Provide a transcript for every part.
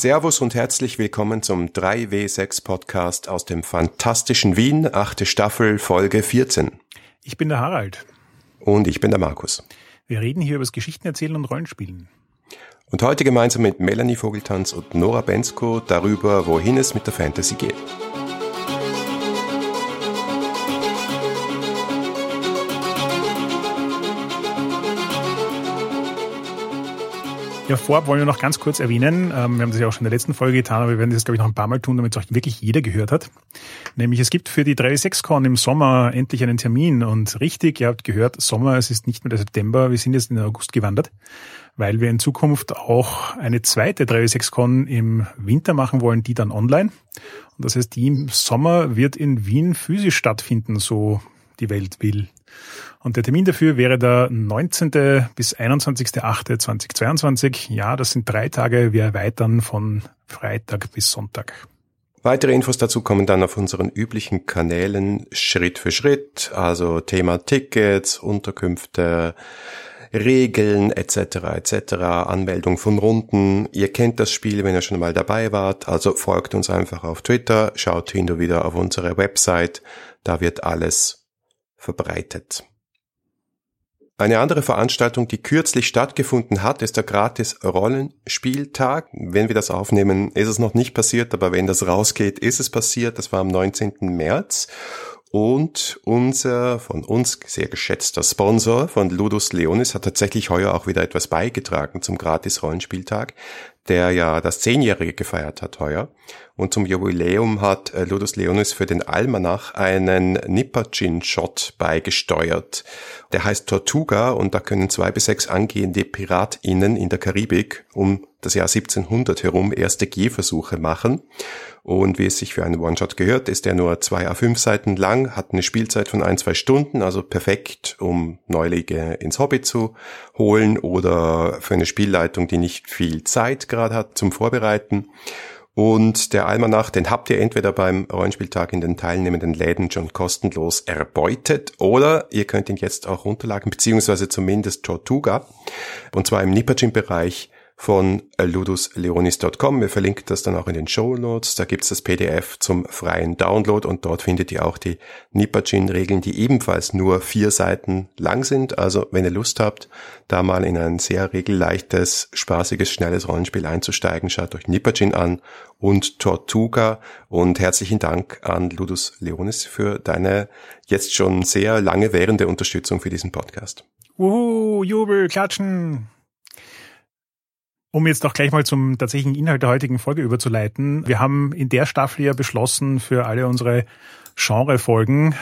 Servus und herzlich willkommen zum 3W6 Podcast aus dem fantastischen Wien, achte Staffel, Folge 14. Ich bin der Harald. Und ich bin der Markus. Wir reden hier über das Geschichtenerzählen und Rollenspielen. Und heute gemeinsam mit Melanie Vogeltanz und Nora Bensko darüber, wohin es mit der Fantasy geht. Ja, vorab wollen wir noch ganz kurz erwähnen, ähm, wir haben das ja auch schon in der letzten Folge getan, aber wir werden das, glaube ich, noch ein paar Mal tun, damit es auch wirklich jeder gehört hat. Nämlich, es gibt für die 3.6-Con im Sommer endlich einen Termin. Und richtig, ihr habt gehört, Sommer, es ist nicht mehr der September, wir sind jetzt in den August gewandert, weil wir in Zukunft auch eine zweite 3.6-Con im Winter machen wollen, die dann online. Und das heißt, die im Sommer wird in Wien physisch stattfinden, so die Welt will. Und der Termin dafür wäre der 19. bis 21.08.2022. Ja, das sind drei Tage. Wir erweitern von Freitag bis Sonntag. Weitere Infos dazu kommen dann auf unseren üblichen Kanälen Schritt für Schritt, also Thema Tickets, Unterkünfte, Regeln etc. etc. Anmeldung von Runden. Ihr kennt das Spiel, wenn ihr schon mal dabei wart, also folgt uns einfach auf Twitter, schaut hin und wieder auf unsere Website, da wird alles verbreitet. Eine andere Veranstaltung, die kürzlich stattgefunden hat, ist der gratis Rollenspieltag. Wenn wir das aufnehmen, ist es noch nicht passiert, aber wenn das rausgeht, ist es passiert. Das war am 19. März. Und unser von uns sehr geschätzter Sponsor von Ludus Leonis hat tatsächlich heuer auch wieder etwas beigetragen zum gratis Rollenspieltag, der ja das Zehnjährige gefeiert hat heuer. Und zum Jubiläum hat äh, Ludus Leonis für den Almanach einen Nippergin-Shot beigesteuert. Der heißt Tortuga und da können zwei bis sechs angehende PiratInnen in der Karibik um das Jahr 1700 herum erste Gehversuche machen. Und wie es sich für einen One-Shot gehört, ist er nur zwei A5 Seiten lang, hat eine Spielzeit von ein, zwei Stunden, also perfekt, um Neulinge ins Hobby zu holen oder für eine Spielleitung, die nicht viel Zeit gerade hat zum Vorbereiten. Und der Almanach, den habt ihr entweder beim Rollenspieltag in den teilnehmenden Läden schon kostenlos erbeutet oder ihr könnt ihn jetzt auch runterladen, beziehungsweise zumindest Tortuga. Und zwar im Nippergin-Bereich von ludusleonis.com. Wir verlinken das dann auch in den Show Notes. Da gibt's das PDF zum freien Download und dort findet ihr auch die Nipajin-Regeln, die ebenfalls nur vier Seiten lang sind. Also wenn ihr Lust habt, da mal in ein sehr regelleichtes, spaßiges, schnelles Rollenspiel einzusteigen, schaut euch Nipajin an und Tortuga und herzlichen Dank an Ludus Leonis für deine jetzt schon sehr lange währende Unterstützung für diesen Podcast. Uhu, Jubel, klatschen! Um jetzt auch gleich mal zum tatsächlichen Inhalt der heutigen Folge überzuleiten. Wir haben in der Staffel ja beschlossen, für alle unsere Genrefolgen,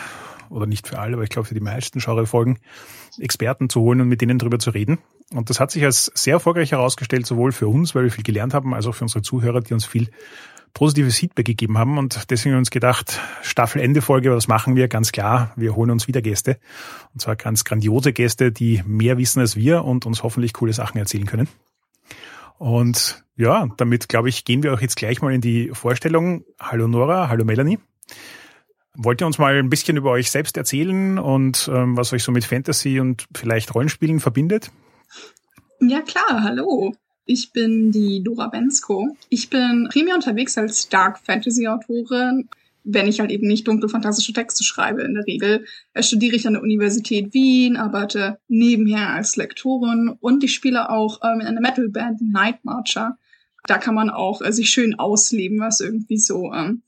oder nicht für alle, aber ich glaube für die meisten Genrefolgen, Experten zu holen und mit denen darüber zu reden. Und das hat sich als sehr erfolgreich herausgestellt, sowohl für uns, weil wir viel gelernt haben, als auch für unsere Zuhörer, die uns viel positives Feedback gegeben haben. Und deswegen haben wir uns gedacht, Staffelende-Folge, was machen wir? Ganz klar, wir holen uns wieder Gäste. Und zwar ganz grandiose Gäste, die mehr wissen als wir und uns hoffentlich coole Sachen erzählen können. Und ja, damit glaube ich, gehen wir auch jetzt gleich mal in die Vorstellung. Hallo Nora, hallo Melanie. Wollt ihr uns mal ein bisschen über euch selbst erzählen und ähm, was euch so mit Fantasy und vielleicht Rollenspielen verbindet? Ja klar, hallo. Ich bin die Dora Bensko. Ich bin primär unterwegs als Dark Fantasy Autorin wenn ich halt eben nicht dunkle fantastische Texte schreibe in der Regel, äh, studiere ich an der Universität Wien, arbeite nebenher als Lektorin und ich spiele auch ähm, in einer Metalband Night Marcher. Da kann man auch äh, sich schön ausleben, was irgendwie so ähm,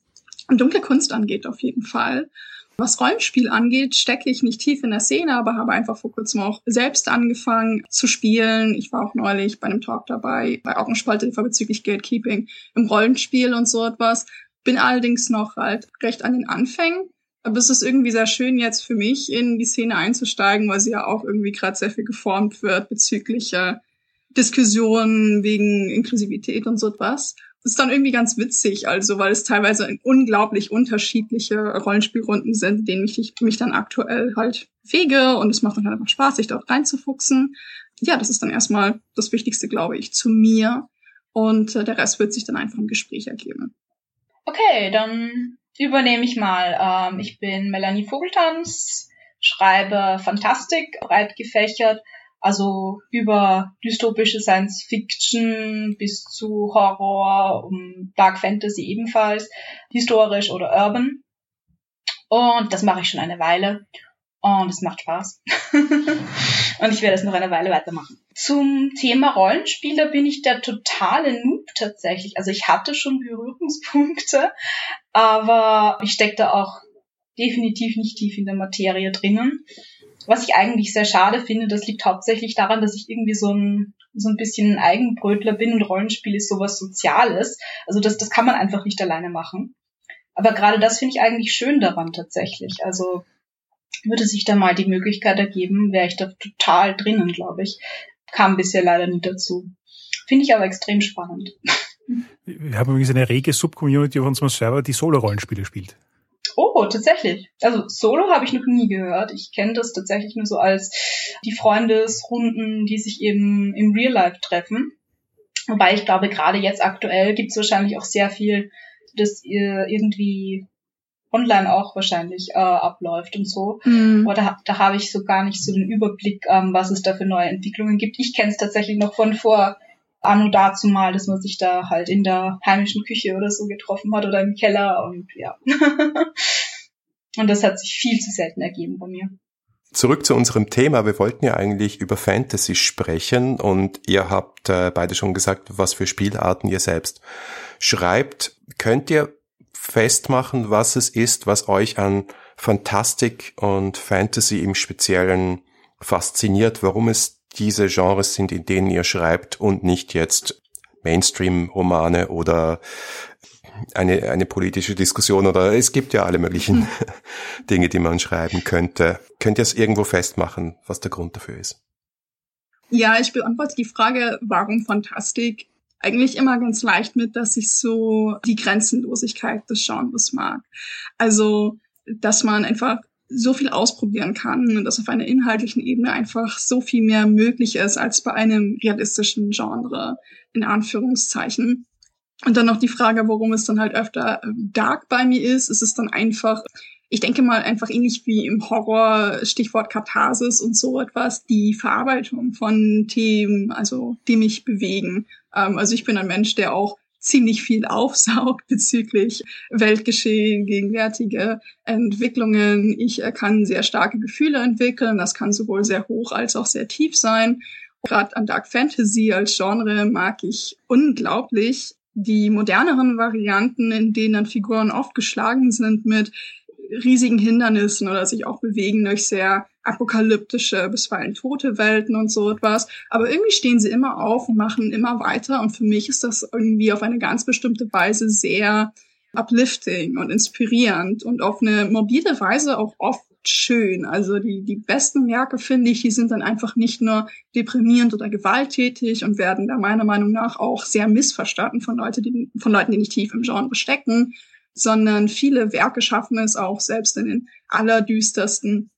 dunkle Kunst angeht auf jeden Fall. Was Rollenspiel angeht, stecke ich nicht tief in der Szene, aber habe einfach vor kurzem auch selbst angefangen zu spielen. Ich war auch neulich bei einem Talk dabei, bei Augenspalte bezüglich Gatekeeping im Rollenspiel und so etwas. Bin allerdings noch halt recht an den Anfängen. Aber es ist irgendwie sehr schön jetzt für mich in die Szene einzusteigen, weil sie ja auch irgendwie gerade sehr viel geformt wird bezüglich äh, Diskussionen wegen Inklusivität und so etwas. Das ist dann irgendwie ganz witzig, also weil es teilweise unglaublich unterschiedliche Rollenspielrunden sind, denen ich mich dann aktuell halt wege und es macht dann halt einfach Spaß, sich dort reinzufuchsen. Ja, das ist dann erstmal das Wichtigste, glaube ich, zu mir und äh, der Rest wird sich dann einfach im Gespräch ergeben. Okay, dann übernehme ich mal. Ähm, ich bin Melanie Vogeltanz, schreibe Fantastik, breit gefächert Also über dystopische Science Fiction bis zu Horror, um Dark Fantasy ebenfalls, historisch oder urban. Und das mache ich schon eine Weile. Und es macht Spaß. und ich werde es noch eine Weile weitermachen. Zum Thema Rollenspieler bin ich der totale Noob tatsächlich. Also ich hatte schon Berührungspunkte, aber ich stecke da auch definitiv nicht tief in der Materie drinnen. Was ich eigentlich sehr schade finde, das liegt hauptsächlich daran, dass ich irgendwie so ein, so ein bisschen ein Eigenbrötler bin und Rollenspiel ist sowas Soziales. Also das, das kann man einfach nicht alleine machen. Aber gerade das finde ich eigentlich schön daran tatsächlich. Also würde sich da mal die Möglichkeit ergeben, wäre ich da total drinnen, glaube ich. Kam bisher leider nicht dazu. Finde ich aber extrem spannend. Wir haben übrigens eine rege Subcommunity auf unserem Server, die Solo-Rollenspiele spielt. Oh, tatsächlich. Also Solo habe ich noch nie gehört. Ich kenne das tatsächlich nur so als die Freundesrunden, die sich eben im Real Life treffen. Wobei ich glaube, gerade jetzt aktuell gibt es wahrscheinlich auch sehr viel, das irgendwie online auch wahrscheinlich äh, abläuft und so. Mhm. Aber da, da habe ich so gar nicht so den Überblick, ähm, was es da für neue Entwicklungen gibt. Ich kenne es tatsächlich noch von vor anno dazu mal, dass man sich da halt in der heimischen Küche oder so getroffen hat oder im Keller und ja. und das hat sich viel zu selten ergeben bei mir. Zurück zu unserem Thema. Wir wollten ja eigentlich über Fantasy sprechen und ihr habt äh, beide schon gesagt, was für Spielarten ihr selbst schreibt. Könnt ihr festmachen, was es ist, was euch an Fantastik und Fantasy im Speziellen fasziniert, warum es diese Genres sind, in denen ihr schreibt und nicht jetzt Mainstream-Romane oder eine, eine politische Diskussion oder es gibt ja alle möglichen Dinge, die man schreiben könnte. Könnt ihr es irgendwo festmachen, was der Grund dafür ist? Ja, ich beantworte die Frage, warum Fantastik eigentlich immer ganz leicht mit, dass ich so die Grenzenlosigkeit des Genres mag. Also, dass man einfach so viel ausprobieren kann und dass auf einer inhaltlichen Ebene einfach so viel mehr möglich ist als bei einem realistischen Genre, in Anführungszeichen. Und dann noch die Frage, warum es dann halt öfter ähm, dark bei mir ist. Es ist dann einfach, ich denke mal einfach ähnlich wie im Horror, Stichwort Katharsis und so etwas, die Verarbeitung von Themen, also die mich bewegen. Ähm, also ich bin ein Mensch, der auch ziemlich viel aufsaugt bezüglich Weltgeschehen, gegenwärtige Entwicklungen. Ich äh, kann sehr starke Gefühle entwickeln. Das kann sowohl sehr hoch als auch sehr tief sein. Gerade an Dark Fantasy als Genre mag ich unglaublich die moderneren Varianten, in denen dann Figuren oft geschlagen sind mit riesigen Hindernissen oder sich auch bewegen durch sehr apokalyptische, bisweilen tote Welten und so etwas. Aber irgendwie stehen sie immer auf und machen immer weiter. Und für mich ist das irgendwie auf eine ganz bestimmte Weise sehr uplifting und inspirierend und auf eine morbide Weise auch oft schön. Also die, die besten Werke, finde ich, die sind dann einfach nicht nur deprimierend oder gewalttätig und werden da meiner Meinung nach auch sehr missverstanden von, Leute, die, von Leuten, die nicht tief im Genre stecken, sondern viele Werke schaffen es auch selbst in den allerdüstersten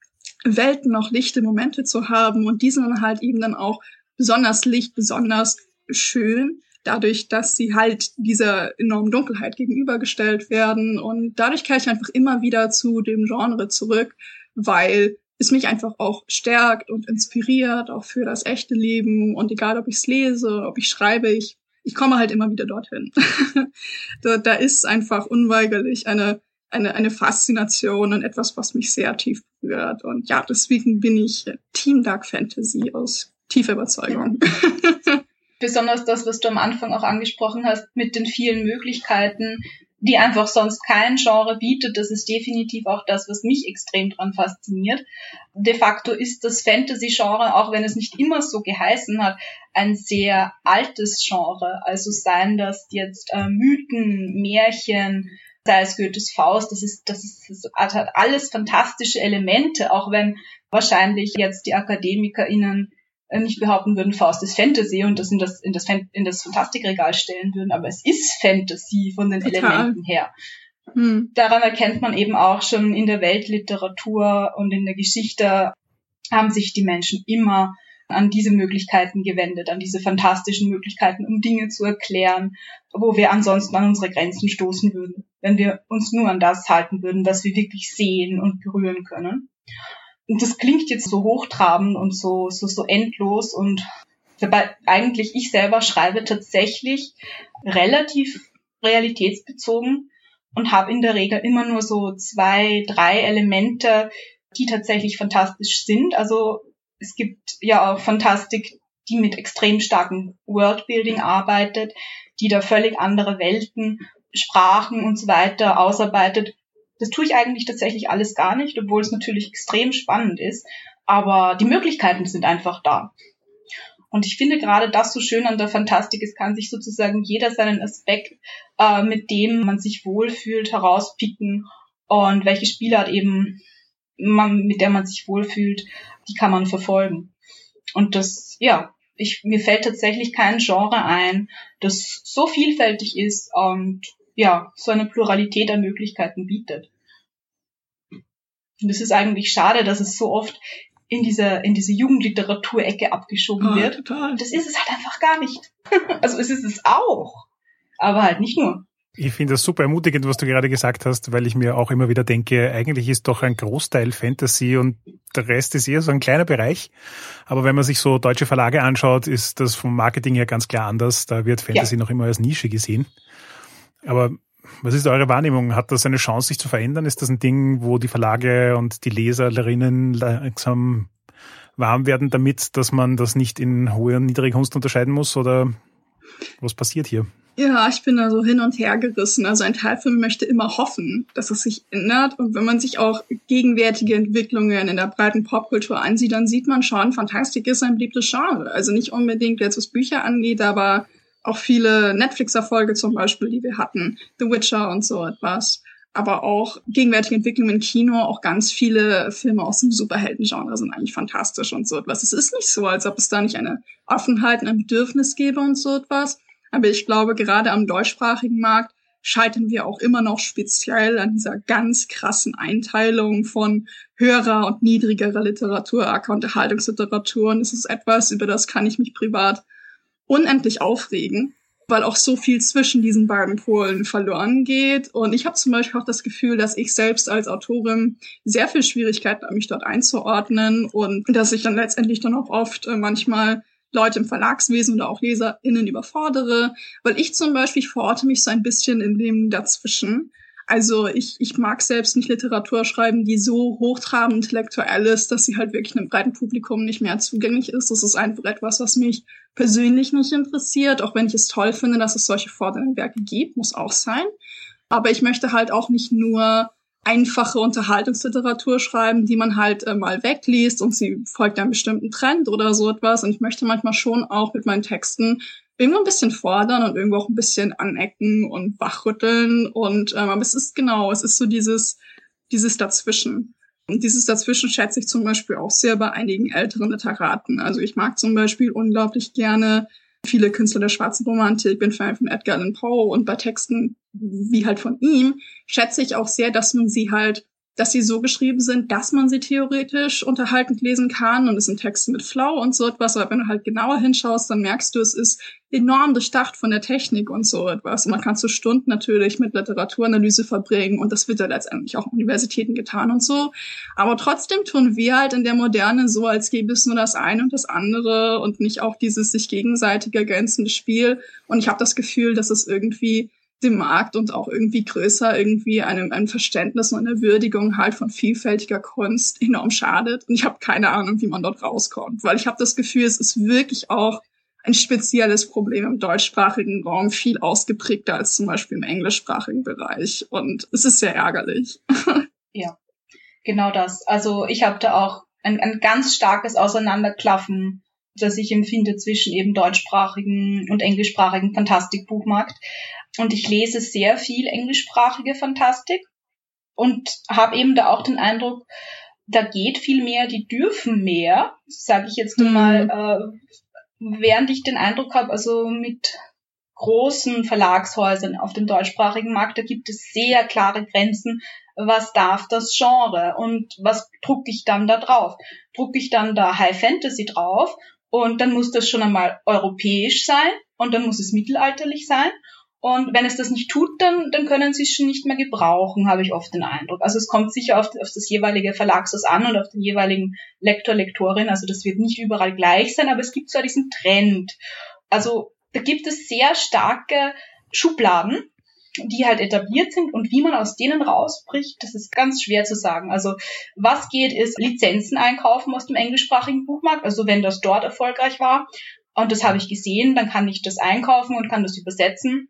Welten noch lichte Momente zu haben. Und diese dann halt eben dann auch besonders licht, besonders schön, dadurch, dass sie halt dieser enormen Dunkelheit gegenübergestellt werden. Und dadurch kehre ich einfach immer wieder zu dem Genre zurück, weil es mich einfach auch stärkt und inspiriert, auch für das echte Leben. Und egal, ob ich es lese, ob ich schreibe, ich, ich komme halt immer wieder dorthin. da, da ist einfach unweigerlich eine eine, eine Faszination und etwas, was mich sehr tief berührt. Und ja, deswegen bin ich Team Dark Fantasy aus tiefer Überzeugung. Besonders das, was du am Anfang auch angesprochen hast, mit den vielen Möglichkeiten, die einfach sonst kein Genre bietet. Das ist definitiv auch das, was mich extrem dran fasziniert. De facto ist das Fantasy-Genre, auch wenn es nicht immer so geheißen hat, ein sehr altes Genre. Also seien das jetzt äh, Mythen, Märchen, sei es Goethes Faust, das ist, das ist, das hat alles fantastische Elemente, auch wenn wahrscheinlich jetzt die AkademikerInnen nicht behaupten würden, Faust ist Fantasy und das in das, in das, in das Fantastikregal stellen würden, aber es ist Fantasy von den Total. Elementen her. Hm. Daran erkennt man eben auch schon in der Weltliteratur und in der Geschichte haben sich die Menschen immer an diese Möglichkeiten gewendet, an diese fantastischen Möglichkeiten, um Dinge zu erklären, wo wir ansonsten an unsere Grenzen stoßen würden, wenn wir uns nur an das halten würden, was wir wirklich sehen und berühren können. Das klingt jetzt so hochtrabend und so, so, so endlos und dabei eigentlich ich selber schreibe tatsächlich relativ realitätsbezogen und habe in der Regel immer nur so zwei, drei Elemente, die tatsächlich fantastisch sind. Also es gibt ja auch Fantastik, die mit extrem starkem Worldbuilding arbeitet, die da völlig andere Welten, Sprachen und so weiter ausarbeitet. Das tue ich eigentlich tatsächlich alles gar nicht, obwohl es natürlich extrem spannend ist. Aber die Möglichkeiten sind einfach da. Und ich finde gerade das so schön an der Fantastik, es kann sich sozusagen jeder seinen Aspekt, äh, mit dem man sich wohlfühlt, herauspicken und welche Spielart eben man, mit der man sich wohlfühlt, die kann man verfolgen. Und das, ja, ich, mir fällt tatsächlich kein Genre ein, das so vielfältig ist und ja, so eine Pluralität an Möglichkeiten bietet. Und es ist eigentlich schade, dass es so oft in diese, in diese Jugendliteraturecke abgeschoben oh, wird. Total. Das ist es halt einfach gar nicht. also es ist es auch. Aber halt nicht nur. Ich finde das super ermutigend, was du gerade gesagt hast, weil ich mir auch immer wieder denke, eigentlich ist doch ein Großteil Fantasy und der Rest ist eher so ein kleiner Bereich. Aber wenn man sich so deutsche Verlage anschaut, ist das vom Marketing her ganz klar anders. Da wird Fantasy ja. noch immer als Nische gesehen. Aber was ist eure Wahrnehmung? Hat das eine Chance, sich zu verändern? Ist das ein Ding, wo die Verlage und die Leserinnen langsam warm werden damit, dass man das nicht in hohe und niedrige Kunst unterscheiden muss? Oder was passiert hier? Ja, ich bin da so hin und her gerissen. Also ein Teil von mir möchte immer hoffen, dass es sich ändert. Und wenn man sich auch gegenwärtige Entwicklungen in der breiten Popkultur ansieht, dann sieht man schon, Fantastik ist ein beliebtes Genre. Also nicht unbedingt jetzt was Bücher angeht, aber auch viele Netflix-Erfolge zum Beispiel, die wir hatten, The Witcher und so etwas. Aber auch gegenwärtige Entwicklungen im Kino, auch ganz viele Filme aus dem Superhelden-Genre sind eigentlich fantastisch und so etwas. Es ist nicht so, als ob es da nicht eine Offenheit und ein Bedürfnis gäbe und so etwas. Aber ich glaube, gerade am deutschsprachigen Markt scheitern wir auch immer noch speziell an dieser ganz krassen Einteilung von höherer und niedrigerer Literatur, Acker- und Erhaltungsliteratur. Und es ist etwas, über das kann ich mich privat unendlich aufregen, weil auch so viel zwischen diesen beiden Polen verloren geht. Und ich habe zum Beispiel auch das Gefühl, dass ich selbst als Autorin sehr viel Schwierigkeiten habe, mich dort einzuordnen und dass ich dann letztendlich dann auch oft äh, manchmal Leute im Verlagswesen oder auch LeserInnen überfordere, weil ich zum Beispiel, ich verorte mich so ein bisschen in dem dazwischen. Also ich, ich mag selbst nicht Literatur schreiben, die so hochtrabend intellektuell ist, dass sie halt wirklich einem breiten Publikum nicht mehr zugänglich ist. Das ist einfach etwas, was mich persönlich nicht interessiert, auch wenn ich es toll finde, dass es solche fordernden Werke gibt, muss auch sein. Aber ich möchte halt auch nicht nur einfache Unterhaltungsliteratur schreiben, die man halt äh, mal wegliest und sie folgt einem bestimmten Trend oder so etwas. Und ich möchte manchmal schon auch mit meinen Texten irgendwo ein bisschen fordern und irgendwo auch ein bisschen anecken und wachrütteln. Und ähm, aber es ist genau, es ist so dieses, dieses Dazwischen. Und dieses Dazwischen schätze ich zum Beispiel auch sehr bei einigen älteren Literaten. Also ich mag zum Beispiel unglaublich gerne viele Künstler der schwarzen Romantik, bin Fan von Edgar Allan Poe und bei Texten wie halt von ihm schätze ich auch sehr, dass man sie halt dass sie so geschrieben sind, dass man sie theoretisch unterhaltend lesen kann und es sind Texte mit Flow und so etwas, aber wenn du halt genauer hinschaust, dann merkst du, es ist enorm durchdacht von der Technik und so etwas. Und man kann so Stunden natürlich mit Literaturanalyse verbringen und das wird ja letztendlich auch Universitäten getan und so. Aber trotzdem tun wir halt in der Moderne so, als gäbe es nur das eine und das andere und nicht auch dieses sich gegenseitig ergänzende Spiel. Und ich habe das Gefühl, dass es irgendwie dem Markt und auch irgendwie größer irgendwie einem, einem Verständnis und einer Würdigung halt von vielfältiger Kunst enorm schadet. Und ich habe keine Ahnung, wie man dort rauskommt, weil ich habe das Gefühl, es ist wirklich auch ein spezielles Problem im deutschsprachigen Raum, viel ausgeprägter als zum Beispiel im englischsprachigen Bereich. Und es ist sehr ärgerlich. Ja, genau das. Also ich habe da auch ein, ein ganz starkes Auseinanderklaffen das ich empfinde zwischen eben deutschsprachigen und englischsprachigen Fantastikbuchmarkt. Und ich lese sehr viel englischsprachige Fantastik und habe eben da auch den Eindruck, da geht viel mehr, die dürfen mehr, sage ich jetzt mhm. mal, äh, während ich den Eindruck habe, also mit großen Verlagshäusern auf dem deutschsprachigen Markt, da gibt es sehr klare Grenzen, was darf das Genre und was drucke ich dann da drauf? Drucke ich dann da High Fantasy drauf und dann muss das schon einmal europäisch sein und dann muss es mittelalterlich sein Und wenn es das nicht tut, dann, dann können sie es schon nicht mehr gebrauchen, habe ich oft den Eindruck. Also es kommt sicher auf, auf das jeweilige Verlagshaus an und auf den jeweiligen Lektor, Lektorin. Also das wird nicht überall gleich sein, aber es gibt zwar diesen Trend. Also da gibt es sehr starke Schubladen, die halt etabliert sind und wie man aus denen rausbricht, das ist ganz schwer zu sagen. Also was geht, ist Lizenzen einkaufen aus dem englischsprachigen Buchmarkt, also wenn das dort erfolgreich war und das habe ich gesehen, dann kann ich das einkaufen und kann das übersetzen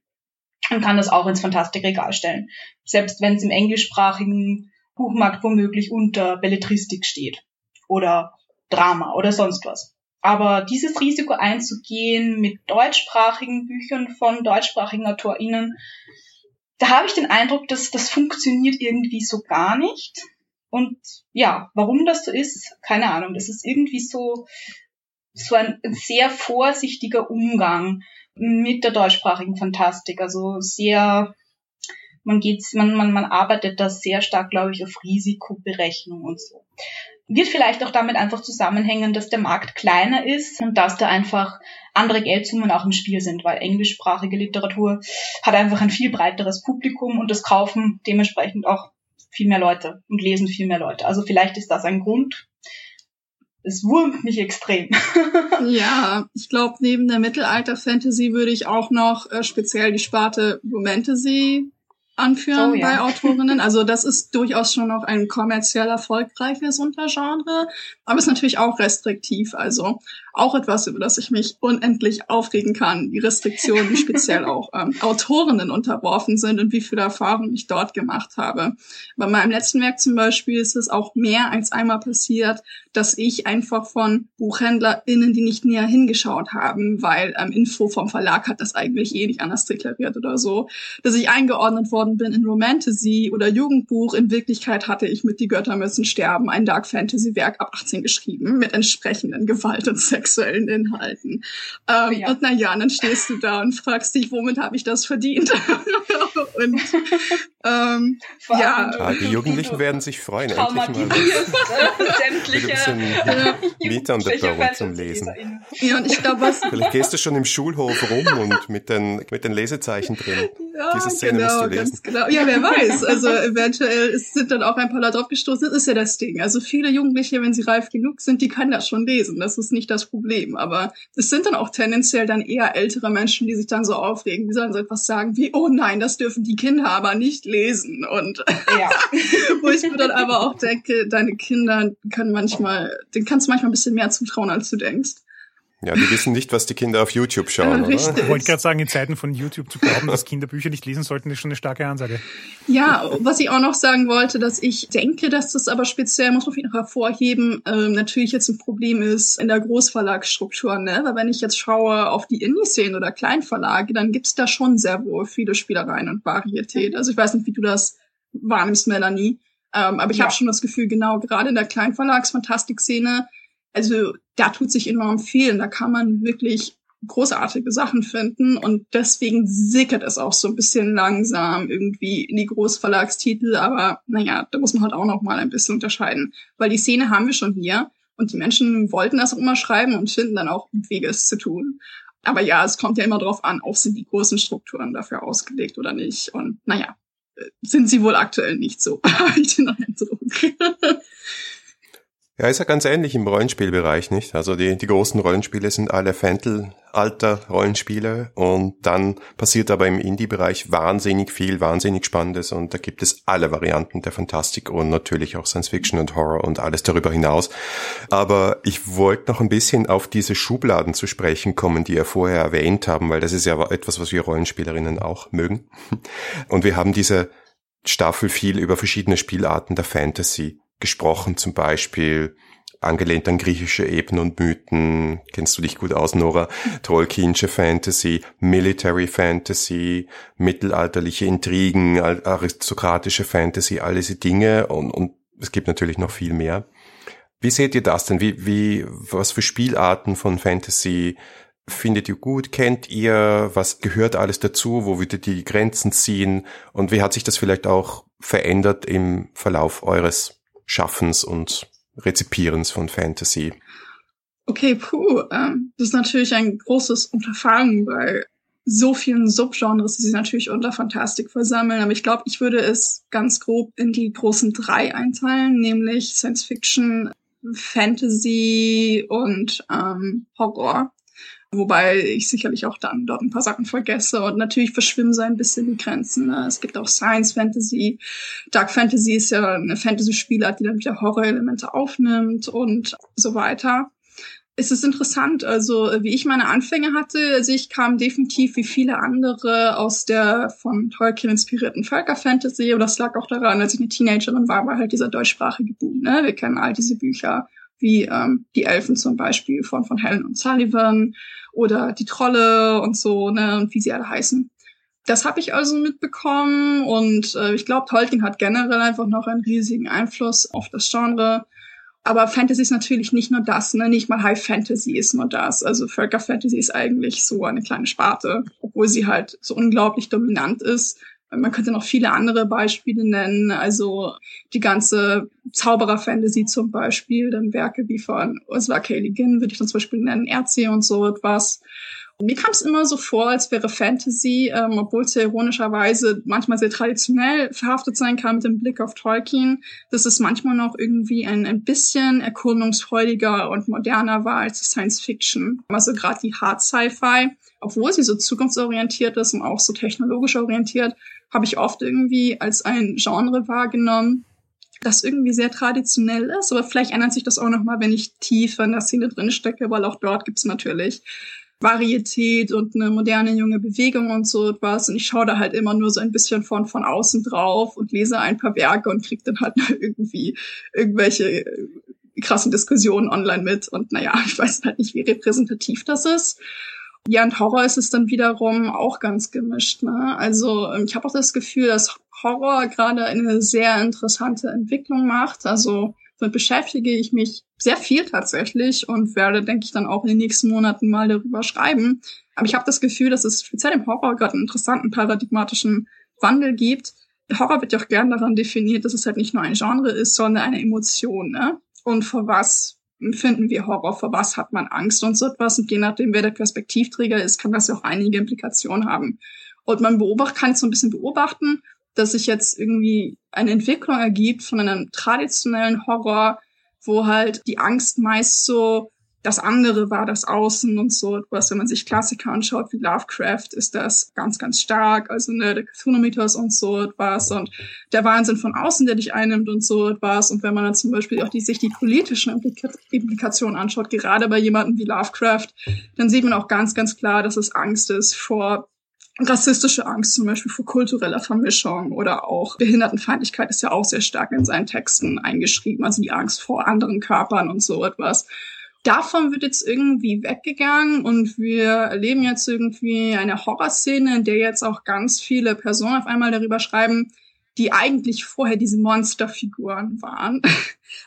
und kann das auch ins Fantastikregal stellen. Selbst wenn es im englischsprachigen Buchmarkt womöglich unter Belletristik steht oder Drama oder sonst was. Aber dieses Risiko einzugehen mit deutschsprachigen Büchern von deutschsprachigen AutorInnen, da habe ich den Eindruck, dass das funktioniert irgendwie so gar nicht. Und ja, warum das so ist, keine Ahnung. Das ist irgendwie so, so ein, ein sehr vorsichtiger Umgang mit der deutschsprachigen Fantastik. Also sehr, man geht, man, man, man arbeitet da sehr stark, glaube ich, auf Risikoberechnung und so wird vielleicht auch damit einfach zusammenhängen, dass der Markt kleiner ist und dass da einfach andere Geldsummen auch im Spiel sind, weil englischsprachige Literatur hat einfach ein viel breiteres Publikum und das kaufen dementsprechend auch viel mehr Leute und lesen viel mehr Leute. Also vielleicht ist das ein Grund. Es wurmt mich extrem. ja, ich glaube, neben der Mittelalter-Fantasy würde ich auch noch äh, speziell die Sparte Romantasy anführen oh, ja. bei Autorinnen. Also das ist durchaus schon noch ein kommerziell erfolgreiches Untergenre, aber ist natürlich auch restriktiv. Also auch etwas, über das ich mich unendlich aufregen kann. Die Restriktionen, die speziell auch ähm, Autorinnen unterworfen sind und wie viele Erfahrungen ich dort gemacht habe. Bei meinem letzten Werk zum Beispiel ist es auch mehr als einmal passiert, dass ich einfach von BuchhändlerInnen, die nicht näher hingeschaut haben, weil ähm, Info vom Verlag hat das eigentlich eh nicht anders deklariert oder so, dass ich eingeordnet worden bin in Romantasy oder Jugendbuch. In Wirklichkeit hatte ich mit Die Götter müssen sterben ein Dark Fantasy Werk ab 18 geschrieben mit entsprechenden Gewalt und Sex sexuellen Inhalten. Ähm, ja. Und na ja, dann stehst du da und fragst dich, womit habe ich das verdient? und ähm, ja. ja. Die Jugendlichen werden sich freuen, endlich mal sämtliche Mieter und der zum Lesen. Ja, und ich glaube, was Vielleicht gehst du schon im Schulhof rum und mit den, mit den Lesezeichen drin. Ja, Diese Szene genau, musst du lesen. Genau. Ja, wer weiß. Also eventuell sind dann auch ein paar Leute aufgestoßen. Das ist ja das Ding. Also viele Jugendliche, wenn sie reif genug sind, die können das schon lesen. Das ist nicht das Problem. Aber es sind dann auch tendenziell dann eher ältere Menschen, die sich dann so aufregen. Die sollen so etwas sagen wie, oh nein, das dürfen die Kinder aber nicht lesen. Und ja. wo ich mir dann aber auch denke, deine Kinder können manchmal, denen kannst du manchmal ein bisschen mehr zutrauen, als du denkst. Ja, die wissen nicht, was die Kinder auf YouTube schauen, ja, oder? Ich wollte gerade sagen, in Zeiten von YouTube zu glauben, dass Kinder Bücher nicht lesen sollten, ist schon eine starke Ansage. Ja, was ich auch noch sagen wollte, dass ich denke, dass das aber speziell, muss man vielleicht noch hervorheben, ähm, natürlich jetzt ein Problem ist in der Großverlagsstruktur, ne? Weil wenn ich jetzt schaue auf die Indie-Szene oder Kleinverlage, dann gibt's da schon sehr wohl viele Spielereien und Varietät. Also ich weiß nicht, wie du das wahrnimmst, Melanie. Ähm, aber ich ja. habe schon das Gefühl, genau gerade in der Kleinverlags-Fantastik-Szene, also da tut sich enorm viel. Da kann man wirklich großartige Sachen finden und deswegen sickert es auch so ein bisschen langsam irgendwie in die Großverlagstitel, aber naja, da muss man halt auch noch mal ein bisschen unterscheiden, weil die Szene haben wir schon hier und die Menschen wollten das auch immer schreiben und finden dann auch Wege, es zu tun. Aber ja, es kommt ja immer darauf an, auch sind die großen Strukturen dafür ausgelegt oder nicht und naja, sind sie wohl aktuell nicht so, habe ich den Eindruck. Ja, ist ja ganz ähnlich im Rollenspielbereich, nicht? Also die, die großen Rollenspiele sind alle Fentel-Alter-Rollenspiele und dann passiert aber im Indie-Bereich wahnsinnig viel, wahnsinnig Spannendes und da gibt es alle Varianten der Fantastik und natürlich auch Science-Fiction und Horror und alles darüber hinaus. Aber ich wollte noch ein bisschen auf diese Schubladen zu sprechen kommen, die ihr vorher erwähnt haben, weil das ist ja etwas, was wir Rollenspielerinnen auch mögen. Und wir haben diese Staffel viel über verschiedene Spielarten der Fantasy gesprochen, zum Beispiel angelehnt an griechische Eben und Mythen, kennst du dich gut aus, Nora, Tolkienische Fantasy, Military Fantasy, mittelalterliche Intrigen, aristokratische Fantasy, all diese Dinge und, und es gibt natürlich noch viel mehr. Wie seht ihr das denn? Wie, wie, was für Spielarten von Fantasy findet ihr gut? Kennt ihr? Was gehört alles dazu? Wo würdet ihr die Grenzen ziehen? Und wie hat sich das vielleicht auch verändert im Verlauf eures Schaffens und Rezipierens von Fantasy? Okay, puh, ähm, das ist natürlich ein großes Unterfangen, weil so vielen Subgenres, die sich natürlich unter Fantastik versammeln. Aber ich glaube, ich würde es ganz grob in die großen drei einteilen, nämlich Science Fiction, Fantasy und ähm, Horror. Wobei ich sicherlich auch dann dort ein paar Sachen vergesse und natürlich verschwimmen so ein bisschen die Grenzen. Ne? Es gibt auch Science Fantasy. Dark Fantasy ist ja eine Fantasy-Spielart, die dann wieder Horror-Elemente aufnimmt und so weiter. Es ist interessant, also wie ich meine Anfänge hatte, also ich kam definitiv wie viele andere aus der von Tolkien inspirierten Völkerfantasy, aber das lag auch daran, als ich eine Teenagerin war, war halt dieser deutschsprachige Boom. Ne? Wir kennen all diese Bücher wie ähm, die Elfen zum Beispiel von, von Helen und Sullivan oder die Trolle und so, ne, und wie sie alle heißen. Das habe ich also mitbekommen und äh, ich glaube, Tolkien hat generell einfach noch einen riesigen Einfluss auf das Genre. Aber Fantasy ist natürlich nicht nur das, ne? nicht mal High Fantasy ist nur das. Also Völker Fantasy ist eigentlich so eine kleine Sparte, obwohl sie halt so unglaublich dominant ist. Man könnte noch viele andere Beispiele nennen, also die ganze Zauberer-Fantasy zum Beispiel, dann Werke wie von Ursula K. Le Guin würde ich dann zum Beispiel nennen, Erzi und so etwas. Und mir kam es immer so vor, als wäre Fantasy, ähm, obwohl es ja ironischerweise manchmal sehr traditionell verhaftet sein kann mit dem Blick auf Tolkien, dass es manchmal noch irgendwie ein, ein bisschen erkundungsfreudiger und moderner war als die Science Fiction. Also gerade die Hard Sci-Fi, obwohl sie so zukunftsorientiert ist und auch so technologisch orientiert, habe ich oft irgendwie als ein Genre wahrgenommen, das irgendwie sehr traditionell ist. Aber vielleicht ändert sich das auch noch mal, wenn ich tiefer in der Szene drin stecke, weil auch dort gibt's natürlich Varietät und eine moderne junge Bewegung und so etwas. Und ich schaue da halt immer nur so ein bisschen von, von außen drauf und lese ein paar Werke und krieg dann halt irgendwie irgendwelche krassen Diskussionen online mit. Und naja, ich weiß halt nicht, wie repräsentativ das ist. Ja, und Horror ist es dann wiederum auch ganz gemischt. Ne? Also ähm, ich habe auch das Gefühl, dass Horror gerade eine sehr interessante Entwicklung macht. Also damit beschäftige ich mich sehr viel tatsächlich und werde, denke ich, dann auch in den nächsten Monaten mal darüber schreiben. Aber ich habe das Gefühl, dass es speziell im Horror gerade einen interessanten paradigmatischen Wandel gibt. Horror wird ja auch gern daran definiert, dass es halt nicht nur ein Genre ist, sondern eine Emotion. Ne? Und vor was empfinden wir Horror, vor was hat man Angst und so etwas. Und je nachdem, wer der Perspektivträger ist, kann das ja auch einige Implikationen haben. Und man beobacht, kann so ein bisschen beobachten, dass sich jetzt irgendwie eine Entwicklung ergibt von einem traditionellen Horror, wo halt die Angst meist so das andere war das Außen und so etwas. Wenn man sich Klassiker anschaut wie Lovecraft, ist das ganz, ganz stark. Also ne, der Cthulhu-Mythos und so etwas und der Wahnsinn von außen, der dich einnimmt und so etwas. Und wenn man dann zum Beispiel auch die, sich die politischen Implikationen anschaut, gerade bei jemandem wie Lovecraft, dann sieht man auch ganz, ganz klar, dass es Angst ist vor rassistische Angst zum Beispiel vor kultureller Vermischung oder auch Behindertenfeindlichkeit ist ja auch sehr stark in seinen Texten eingeschrieben, also die Angst vor anderen Körpern und so etwas davon wird jetzt irgendwie weggegangen und wir erleben jetzt irgendwie eine Horrorszene, in der jetzt auch ganz viele Personen auf einmal darüber schreiben, die eigentlich vorher diese Monsterfiguren waren.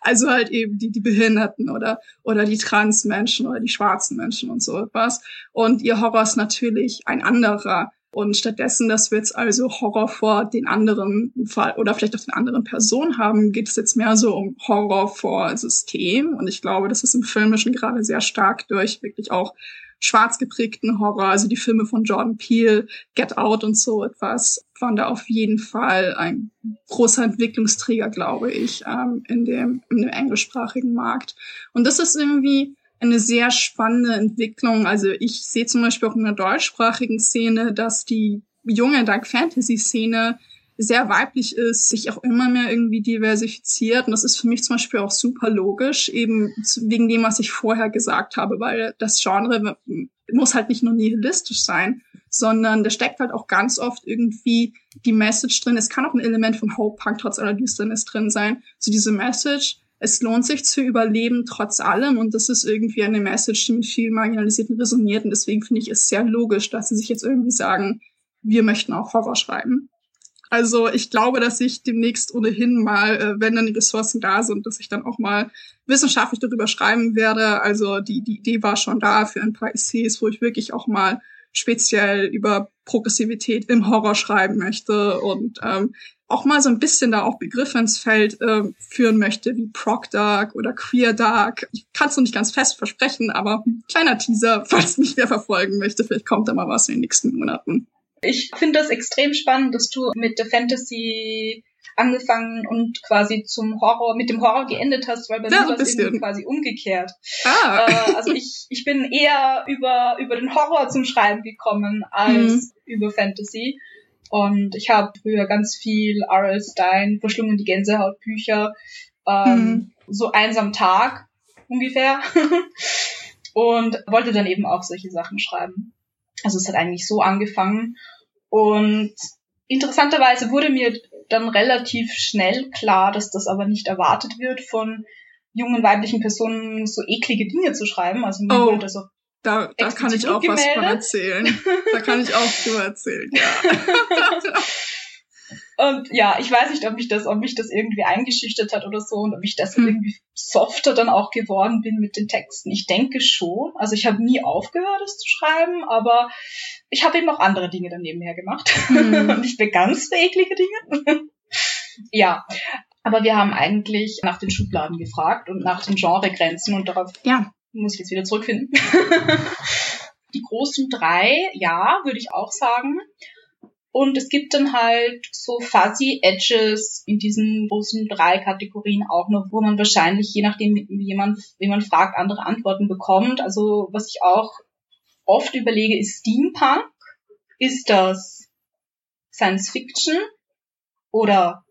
Also halt eben die, die Behinderten oder, oder die Transmenschen oder die schwarzen Menschen und so etwas. Und ihr Horror ist natürlich ein anderer. Und stattdessen, dass wir jetzt also Horror vor den anderen Fall oder vielleicht auch den anderen Personen haben, geht es jetzt mehr so um Horror vor System. Und ich glaube, das ist im Filmischen gerade sehr stark durch wirklich auch schwarz geprägten Horror, also die Filme von Jordan Peele, Get Out und so etwas, waren da auf jeden Fall ein großer Entwicklungsträger, glaube ich, ähm, in, dem, in dem englischsprachigen Markt. Und das ist irgendwie eine sehr spannende Entwicklung. Also ich sehe zum Beispiel auch in der deutschsprachigen Szene, dass die junge Dark Fantasy Szene sehr weiblich ist, sich auch immer mehr irgendwie diversifiziert. Und das ist für mich zum Beispiel auch super logisch, eben wegen dem, was ich vorher gesagt habe, weil das Genre muss halt nicht nur nihilistisch sein, sondern da steckt halt auch ganz oft irgendwie die Message drin. Es kann auch ein Element von Hope Punk trotz aller Düsternis drin sein. So diese Message, es lohnt sich zu überleben trotz allem und das ist irgendwie eine Message, die mit vielen Marginalisierten resoniert und deswegen finde ich es sehr logisch, dass sie sich jetzt irgendwie sagen, wir möchten auch Horror schreiben. Also ich glaube, dass ich demnächst ohnehin mal, äh, wenn dann die Ressourcen da sind, dass ich dann auch mal wissenschaftlich darüber schreiben werde. Also die, die Idee war schon da für ein paar Essays, wo ich wirklich auch mal speziell über Progressivität im Horror schreiben möchte und ähm, auch mal so ein bisschen da auch Begriffe ins Feld äh, führen möchte, wie Prog Dark oder Queer Dark. Ich kann es noch nicht ganz fest versprechen, aber kleiner Teaser, falls mich wer verfolgen möchte, vielleicht kommt da mal was in den nächsten Monaten. Ich finde das extrem spannend, dass du mit der Fantasy angefangen und quasi zum Horror, mit dem Horror geendet hast, weil bei ja, mir war es quasi umgekehrt. Ah. Äh, also ich, ich bin eher über, über den Horror zum Schreiben gekommen als mhm. über Fantasy. Und ich habe früher ganz viel R.L. Stein, Verschlungen die Gänsehautbücher, ähm, mhm. so eins am Tag ungefähr. und wollte dann eben auch solche Sachen schreiben. Also es hat eigentlich so angefangen. Und interessanterweise wurde mir dann relativ schnell klar, dass das aber nicht erwartet wird von jungen weiblichen Personen, so eklige Dinge zu schreiben. Also mir oh. wurde das auch da, da kann ich auch was von erzählen. Da kann ich auch drüber erzählen, ja. Und ja, ich weiß nicht, ob mich das, ob mich das irgendwie eingeschüchtert hat oder so und ob ich das hm. irgendwie softer dann auch geworden bin mit den Texten. Ich denke schon. Also ich habe nie aufgehört, es zu schreiben, aber ich habe eben auch andere Dinge dann nebenher gemacht. Hm. Nicht mehr ganz eklige Dinge. ja. Aber wir haben eigentlich nach den Schubladen gefragt und nach den Genregrenzen und darauf ja muss ich jetzt wieder zurückfinden. die großen drei, ja, würde ich auch sagen. Und es gibt dann halt so fuzzy Edges in diesen großen drei Kategorien auch noch, wo man wahrscheinlich, je nachdem, wie jemand, wie man fragt, andere Antworten bekommt. Also was ich auch oft überlege, ist Steampunk. Ist das Science Fiction? Oder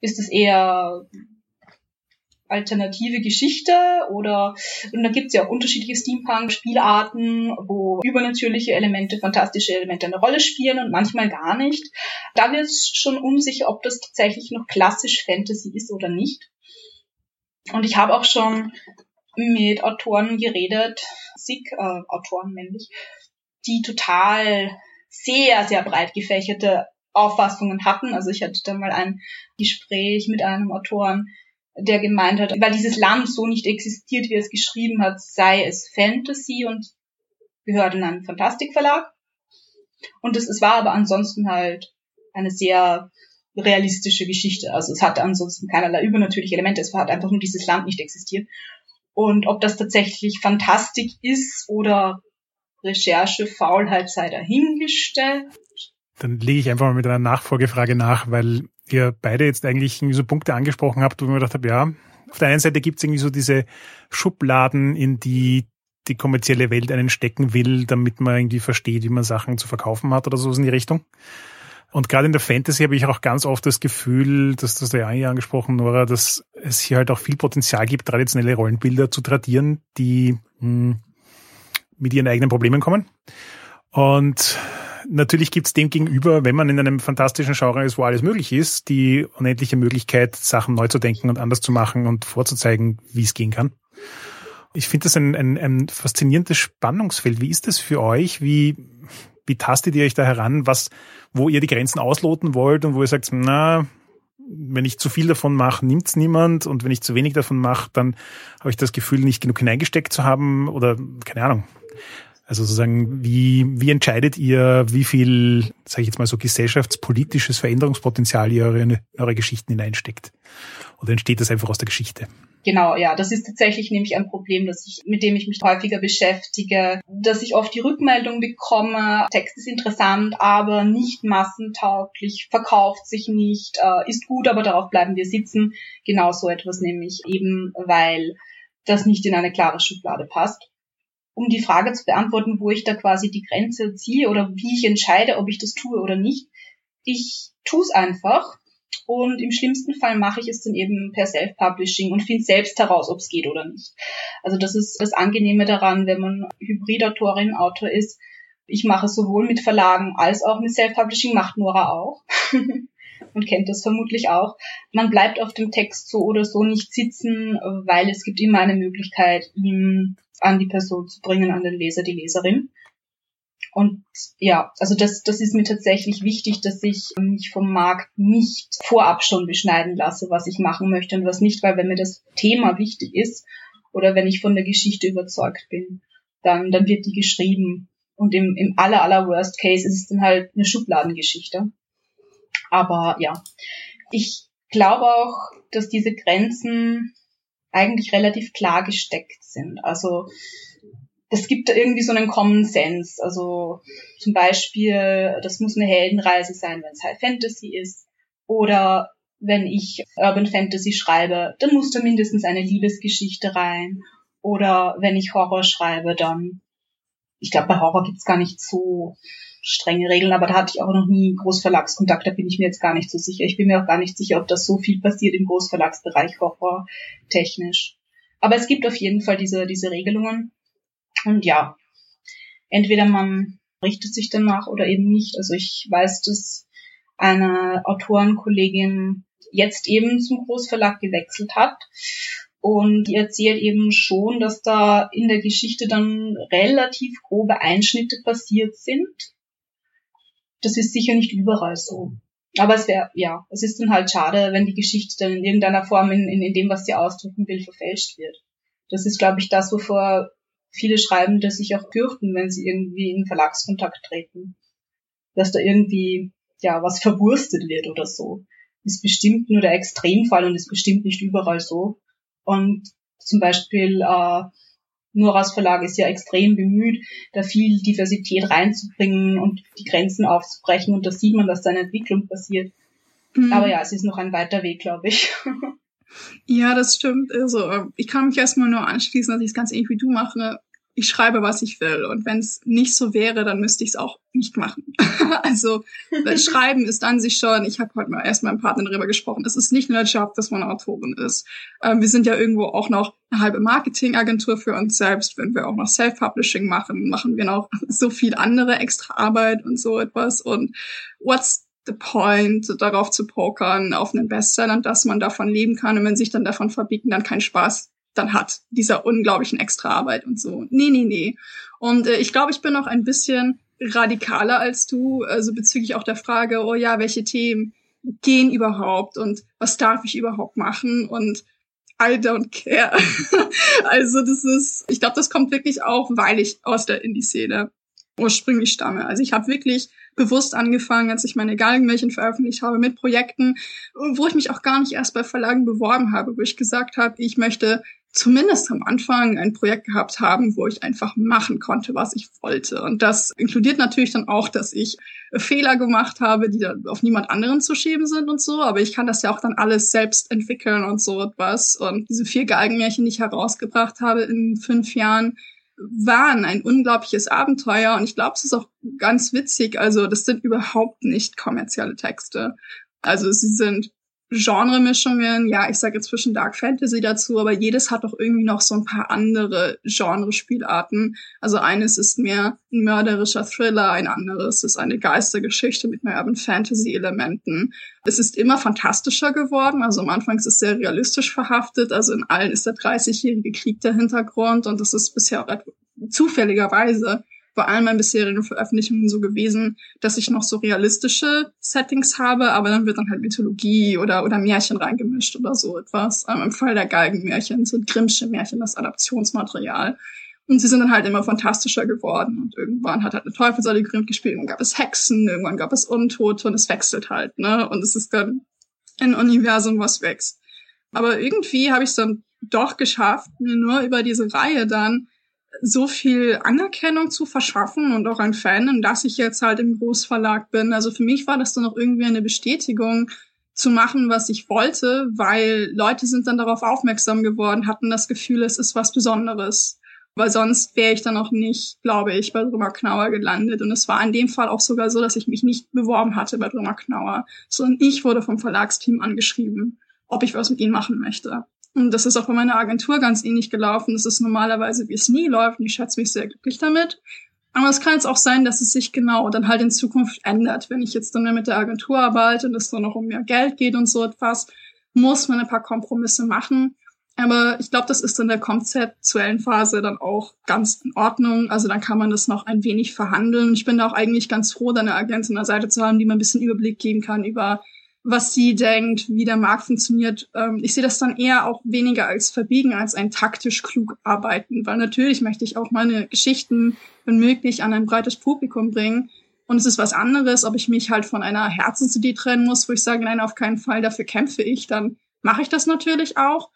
ist es eher alternative Geschichte oder und da gibt's ja unterschiedliche Steampunk-Spielarten, wo übernatürliche Elemente, fantastische Elemente eine Rolle spielen und manchmal gar nicht. Da wird es schon unsicher, ob das tatsächlich noch klassisch Fantasy ist oder nicht. Und ich habe auch schon mit Autoren geredet, SIG, äh, Autoren männlich, die total sehr, sehr breit gefächerte Auffassungen hatten. Also ich hatte da mal ein Gespräch mit einem Autoren, der gemeint hat, weil dieses Land so nicht existiert, wie er es geschrieben hat, sei es Fantasy und gehört in einen Fantastikverlag. Und es, es war aber ansonsten halt eine sehr realistische Geschichte. Also es hatte ansonsten keinerlei übernatürliche Elemente. Es hat einfach nur dieses Land nicht existiert. Und ob das tatsächlich Fantastik ist oder Recherche, Faulheit sei dahingestellt. Dann lege ich einfach mal mit einer Nachfolgefrage nach, weil ihr beide jetzt eigentlich so Punkte angesprochen habt, wo ich mir gedacht habe, ja, auf der einen Seite gibt es irgendwie so diese Schubladen, in die die kommerzielle Welt einen stecken will, damit man irgendwie versteht, wie man Sachen zu verkaufen hat oder so in die Richtung. Und gerade in der Fantasy habe ich auch ganz oft das Gefühl, dass das ja hier angesprochen, Nora, dass es hier halt auch viel Potenzial gibt, traditionelle Rollenbilder zu tradieren, die mh, hm, mit ihren eigenen Problemen kommen. Und natürlich gibt es dem gegenüber, wenn man in einem fantastischen Genre ist, wo alles möglich ist, die unendliche Möglichkeit, Sachen neu zu denken und anders zu machen und vorzuzeigen, wie es gehen kann. Ich finde das ein, ein, ein faszinierendes Spannungsfeld. Wie ist das für euch? Wie, wie tastet ihr euch da heran, was, wo ihr die Grenzen ausloten wollt und wo ihr sagt, na, wenn ich zu viel davon mache, nimmt's niemand und wenn ich zu wenig davon mache, dann habe ich das Gefühl, nicht genug hineingesteckt zu haben oder keine Ahnung. Also sozusagen, wie, wie entscheidet ihr, wie viel, sage ich jetzt mal so, gesellschaftspolitisches Veränderungspotenzial ihr eure, eure Geschichten hineinsteckt? Oder entsteht das einfach aus der Geschichte? Genau, ja, das ist tatsächlich nämlich ein Problem, das ich, mit dem ich mich häufiger beschäftige, dass ich oft die Rückmeldung bekomme, Text ist interessant, aber nicht massentauglich, verkauft sich nicht, äh, ist gut, aber darauf bleiben wir sitzen. Genau so etwas nämlich eben, weil das nicht in eine klare Schublade passt um die Frage zu beantworten, wo ich da quasi die Grenze ziehe oder wie ich entscheide, ob ich das tue oder nicht. Ich tue es einfach und im schlimmsten Fall mache ich es dann eben per Self-Publishing und finde selbst heraus, ob es geht oder nicht. Also das ist das Angenehme daran, wenn man Hybridautorin, Autor ist. Ich mache es sowohl mit Verlagen als auch mit Self-Publishing, macht Nora auch. und kennt das vermutlich auch. Man bleibt auf dem Text so oder so nicht sitzen, weil es gibt immer eine Möglichkeit, ihm an die Person zu bringen, an den Leser, die Leserin. Und ja, also das, das ist mir tatsächlich wichtig, dass ich mich vom Markt nicht vorab schon beschneiden lasse, was ich machen möchte und was nicht, weil wenn mir das Thema wichtig ist oder wenn ich von der Geschichte überzeugt bin, dann, dann wird die geschrieben. Und im, im aller, aller Worst Case ist es dann halt eine Schubladengeschichte. Aber ja, ich glaube auch, dass diese Grenzen eigentlich relativ klar gesteckt sind. Also es gibt da irgendwie so einen Common Sense. Also zum Beispiel, das muss eine Heldenreise sein, wenn es High Fantasy ist. Oder wenn ich Urban Fantasy schreibe, dann muss da mindestens eine Liebesgeschichte rein. Oder wenn ich Horror schreibe, dann, ich glaube, bei Horror gibt's gar nicht so strenge Regeln, aber da hatte ich auch noch nie Großverlagskontakt, da bin ich mir jetzt gar nicht so sicher. Ich bin mir auch gar nicht sicher, ob das so viel passiert im Großverlagsbereich Horror technisch. Aber es gibt auf jeden Fall diese, diese Regelungen. Und ja, entweder man richtet sich danach oder eben nicht. Also ich weiß, dass eine Autorenkollegin jetzt eben zum Großverlag gewechselt hat. Und die erzählt eben schon, dass da in der Geschichte dann relativ grobe Einschnitte passiert sind. Das ist sicher nicht überall so. Aber es wäre, ja, es ist dann halt schade, wenn die Geschichte dann in irgendeiner Form in, in, in dem, was sie ausdrücken will, verfälscht wird. Das ist, glaube ich, das, wovor viele Schreibende sich auch fürchten, wenn sie irgendwie in Verlagskontakt treten. Dass da irgendwie, ja, was verwurstet wird oder so. Ist bestimmt nur der Extremfall und ist bestimmt nicht überall so. Und zum Beispiel, äh, Noras Verlag ist ja extrem bemüht, da viel Diversität reinzubringen und die Grenzen aufzubrechen. Und da sieht man, dass da eine Entwicklung passiert. Mhm. Aber ja, es ist noch ein weiter Weg, glaube ich. Ja, das stimmt. Also, ich kann mich erstmal nur anschließen, dass ich es ganz ähnlich wie du mache. Ich schreibe, was ich will. Und wenn es nicht so wäre, dann müsste ich es auch nicht machen. also, das Schreiben ist an sich schon, ich habe heute mal erst mit meinem Partner darüber gesprochen, es ist nicht nur der Job, dass man Autorin ist. Ähm, wir sind ja irgendwo auch noch eine halbe Marketingagentur für uns selbst. Wenn wir auch noch Self-Publishing machen, machen wir noch so viel andere extra Arbeit und so etwas. Und what's the point, darauf zu pokern, auf einen Bestseller, dass man davon leben kann und wenn sich dann davon verbieten, dann keinen Spaß dann hat, dieser unglaublichen Extraarbeit und so. Nee, nee, nee. Und äh, ich glaube, ich bin noch ein bisschen radikaler als du, also bezüglich auch der Frage, oh ja, welche Themen gehen überhaupt und was darf ich überhaupt machen und I don't care. also das ist, ich glaube, das kommt wirklich auch, weil ich aus der Indie-Szene ursprünglich stamme. Also ich habe wirklich bewusst angefangen, als ich meine Galgenmärchen veröffentlicht habe, mit Projekten, wo ich mich auch gar nicht erst bei Verlagen beworben habe, wo ich gesagt habe, ich möchte zumindest am Anfang ein Projekt gehabt haben, wo ich einfach machen konnte, was ich wollte. Und das inkludiert natürlich dann auch, dass ich Fehler gemacht habe, die dann auf niemand anderen zu schieben sind und so. Aber ich kann das ja auch dann alles selbst entwickeln und so etwas. Und diese vier Galgenmärchen, die ich herausgebracht habe in fünf Jahren, waren ein unglaubliches Abenteuer und ich glaube, es ist auch ganz witzig. Also das sind überhaupt nicht kommerzielle Texte. Also sie sind Genremischungen, ja, ich sage jetzt zwischen Dark Fantasy dazu, aber jedes hat doch irgendwie noch so ein paar andere Genrespielarten. Also eines ist mehr ein mörderischer Thriller, ein anderes ist eine Geistergeschichte mit mehr Urban Fantasy Elementen. Es ist immer fantastischer geworden, also am Anfang ist es sehr realistisch verhaftet, also in allen ist der 30-jährige Krieg der Hintergrund und das ist bisher auch zufälligerweise bei allen meinen bisherigen Veröffentlichungen so gewesen, dass ich noch so realistische Settings habe, aber dann wird dann halt Mythologie oder, oder Märchen reingemischt oder so etwas. Ähm, Im Fall der Galgenmärchen sind Grimmsche Märchen das Adaptionsmaterial. Und sie sind dann halt immer fantastischer geworden. Und irgendwann hat halt eine Teufelssäule Grimm gespielt, irgendwann gab es Hexen, irgendwann gab es Untote und es wechselt halt, ne? Und es ist dann ein Universum, was wächst. Aber irgendwie habe ich es dann doch geschafft, mir nur über diese Reihe dann so viel Anerkennung zu verschaffen und auch ein Fan, dass ich jetzt halt im Großverlag bin. Also für mich war das dann auch irgendwie eine Bestätigung zu machen, was ich wollte, weil Leute sind dann darauf aufmerksam geworden, hatten das Gefühl, es ist was Besonderes. Weil sonst wäre ich dann auch nicht, glaube ich, bei Drummer Knauer gelandet. Und es war in dem Fall auch sogar so, dass ich mich nicht beworben hatte bei Drummer Knauer, sondern ich wurde vom Verlagsteam angeschrieben, ob ich was mit ihnen machen möchte. Und das ist auch bei meiner Agentur ganz ähnlich gelaufen. Das ist normalerweise, wie es nie läuft. Und ich schätze mich sehr glücklich damit. Aber es kann jetzt auch sein, dass es sich genau dann halt in Zukunft ändert. Wenn ich jetzt dann mehr mit der Agentur arbeite und es dann noch um mehr Geld geht und so etwas, muss man ein paar Kompromisse machen. Aber ich glaube, das ist in der konzeptuellen Phase dann auch ganz in Ordnung. Also dann kann man das noch ein wenig verhandeln. Ich bin da auch eigentlich ganz froh, da eine Agentin an der Seite zu haben, die mir ein bisschen Überblick geben kann über was sie denkt, wie der Markt funktioniert. Ähm, ich sehe das dann eher auch weniger als Verbiegen, als ein taktisch klug arbeiten, weil natürlich möchte ich auch meine Geschichten, wenn möglich, an ein breites Publikum bringen. Und es ist was anderes, ob ich mich halt von einer Herzensidee trennen muss, wo ich sage, nein, auf keinen Fall, dafür kämpfe ich, dann mache ich das natürlich auch.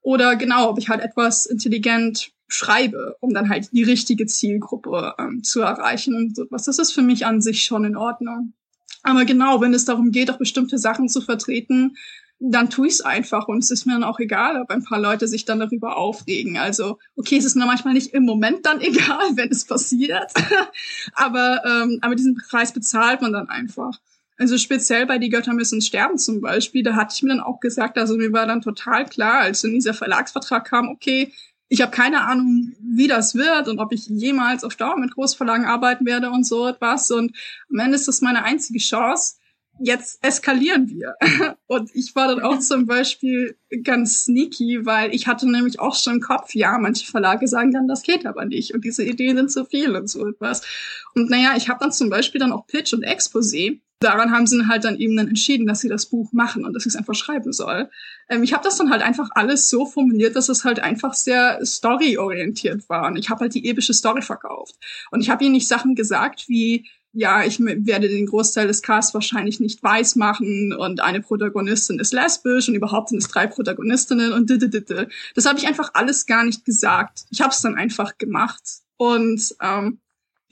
Oder genau, ob ich halt etwas intelligent schreibe, um dann halt die richtige Zielgruppe ähm, zu erreichen und sowas. Das ist für mich an sich schon in Ordnung. Aber genau, wenn es darum geht, auch bestimmte Sachen zu vertreten, dann tue ich es einfach und es ist mir dann auch egal, ob ein paar Leute sich dann darüber aufregen. Also, okay, es ist mir manchmal nicht im Moment dann egal, wenn es passiert, aber, ähm, aber diesen Preis bezahlt man dann einfach. Also speziell bei Die Götter müssen sterben zum Beispiel, da hatte ich mir dann auch gesagt, also mir war dann total klar, als in dieser Verlagsvertrag kam, okay, ich habe keine Ahnung, wie das wird und ob ich jemals auf Dauer mit Großverlagen arbeiten werde und so etwas. Und am Ende ist das meine einzige Chance. Jetzt eskalieren wir. Und ich war dann auch zum Beispiel ganz sneaky, weil ich hatte nämlich auch schon im Kopf, ja, manche Verlage sagen dann, das geht aber nicht und diese Ideen sind zu viel und so etwas. Und naja, ich habe dann zum Beispiel dann auch Pitch und Exposé daran haben sie halt dann eben dann entschieden, dass sie das Buch machen und dass ich es einfach schreiben soll. Ähm, ich habe das dann halt einfach alles so formuliert, dass es halt einfach sehr storyorientiert war. Und ich habe halt die epische Story verkauft. Und ich habe ihnen nicht Sachen gesagt wie, ja, ich werde den Großteil des Casts wahrscheinlich nicht weiß machen und eine Protagonistin ist lesbisch und überhaupt sind es drei Protagonistinnen und d Das habe ich einfach alles gar nicht gesagt. Ich habe es dann einfach gemacht und ähm,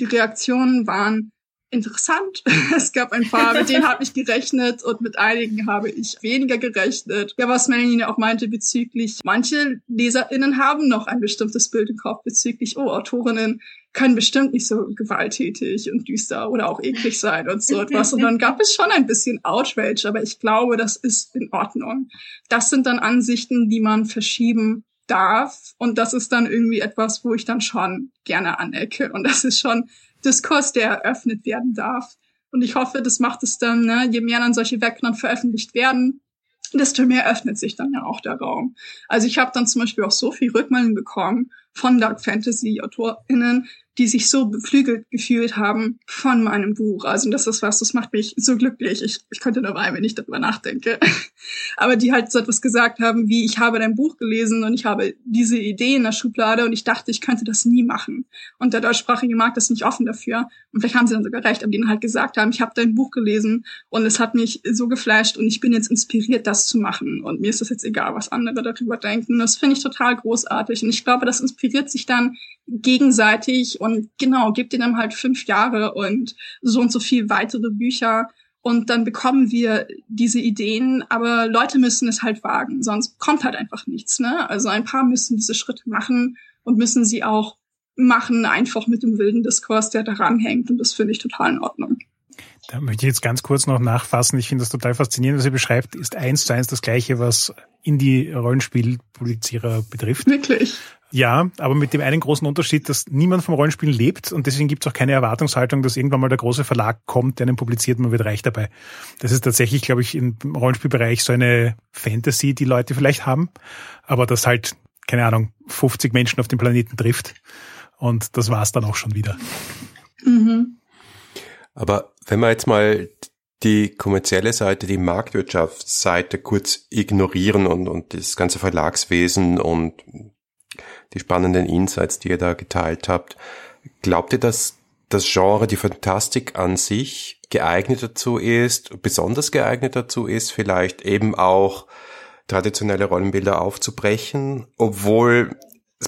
die Reaktionen waren interessant. Es gab ein paar, mit denen habe ich gerechnet und mit einigen habe ich weniger gerechnet. Ja, was Melanie auch meinte bezüglich, manche LeserInnen haben noch ein bestimmtes Bild im Kopf bezüglich, oh, Autorinnen können bestimmt nicht so gewalttätig und düster oder auch eklig sein und so etwas. Und dann gab es schon ein bisschen Outrage, aber ich glaube, das ist in Ordnung. Das sind dann Ansichten, die man verschieben darf. Und das ist dann irgendwie etwas, wo ich dann schon gerne anecke. Und das ist schon Diskurs, der eröffnet werden darf. Und ich hoffe, das macht es dann, ne, je mehr dann solche dann veröffentlicht werden, desto mehr öffnet sich dann ja auch der Raum. Also ich habe dann zum Beispiel auch so viel Rückmeldung bekommen von Dark Fantasy AutorInnen, die sich so beflügelt gefühlt haben von meinem Buch. Also das ist was, das macht mich so glücklich. Ich, ich könnte nur weinen, wenn ich darüber nachdenke. Aber die halt so etwas gesagt haben, wie ich habe dein Buch gelesen und ich habe diese Idee in der Schublade und ich dachte, ich könnte das nie machen. Und der deutschsprachige Markt ist nicht offen dafür. Und vielleicht haben sie dann sogar recht, aber die halt gesagt haben, ich habe dein Buch gelesen und es hat mich so geflasht und ich bin jetzt inspiriert, das zu machen. Und mir ist das jetzt egal, was andere darüber denken. Das finde ich total großartig. Und ich glaube, das inspiriert sich dann gegenseitig und genau, gibt ihnen halt fünf Jahre und so und so viel weitere Bücher und dann bekommen wir diese Ideen, aber Leute müssen es halt wagen, sonst kommt halt einfach nichts, ne? Also ein paar müssen diese Schritte machen und müssen sie auch machen, einfach mit dem wilden Diskurs, der daran hängt und das finde ich total in Ordnung. Da möchte ich jetzt ganz kurz noch nachfassen. Ich finde das total faszinierend, was ihr beschreibt, ist eins zu eins das Gleiche, was Indie-Rollenspiel-Publizierer betrifft. Wirklich? Ja, aber mit dem einen großen Unterschied, dass niemand vom Rollenspielen lebt und deswegen gibt es auch keine Erwartungshaltung, dass irgendwann mal der große Verlag kommt, der einen publiziert, man wird reich dabei. Das ist tatsächlich, glaube ich, im Rollenspielbereich so eine Fantasy, die Leute vielleicht haben, aber das halt, keine Ahnung, 50 Menschen auf dem Planeten trifft und das war's dann auch schon wieder. Mhm. Aber wenn wir jetzt mal die kommerzielle Seite, die Marktwirtschaftsseite kurz ignorieren und, und das ganze Verlagswesen und die spannenden Insights, die ihr da geteilt habt. Glaubt ihr, dass das Genre, die Fantastik an sich geeignet dazu ist, besonders geeignet dazu ist, vielleicht eben auch traditionelle Rollenbilder aufzubrechen, obwohl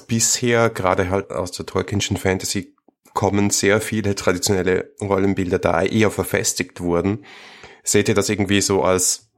bisher gerade halt aus der Tolkienschen Fantasy kommen sehr viele traditionelle Rollenbilder da eher verfestigt wurden. Seht ihr das irgendwie so als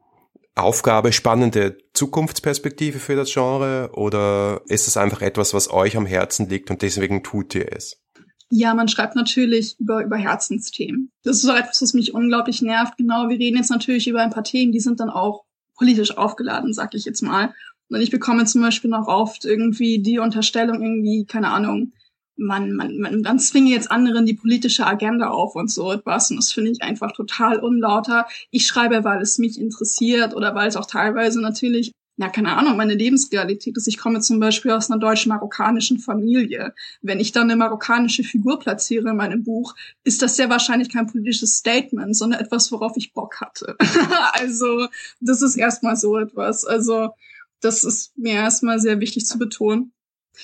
Aufgabe, spannende Zukunftsperspektive für das Genre oder ist es einfach etwas, was euch am Herzen liegt und deswegen tut ihr es? Ja, man schreibt natürlich über, über Herzensthemen. Das ist auch etwas, was mich unglaublich nervt. Genau, wir reden jetzt natürlich über ein paar Themen, die sind dann auch politisch aufgeladen, sag ich jetzt mal. Und ich bekomme zum Beispiel noch oft irgendwie die Unterstellung irgendwie, keine Ahnung, man, man, man dann zwinge jetzt anderen die politische Agenda auf und so etwas. Und das finde ich einfach total unlauter. Ich schreibe, weil es mich interessiert oder weil es auch teilweise natürlich ja, keine Ahnung, meine Lebensrealität ist. Ich komme zum Beispiel aus einer deutsch-marokkanischen Familie. Wenn ich dann eine marokkanische Figur platziere in meinem Buch, ist das sehr wahrscheinlich kein politisches Statement, sondern etwas, worauf ich Bock hatte. also, das ist erstmal so etwas. Also, das ist mir erstmal sehr wichtig zu betonen.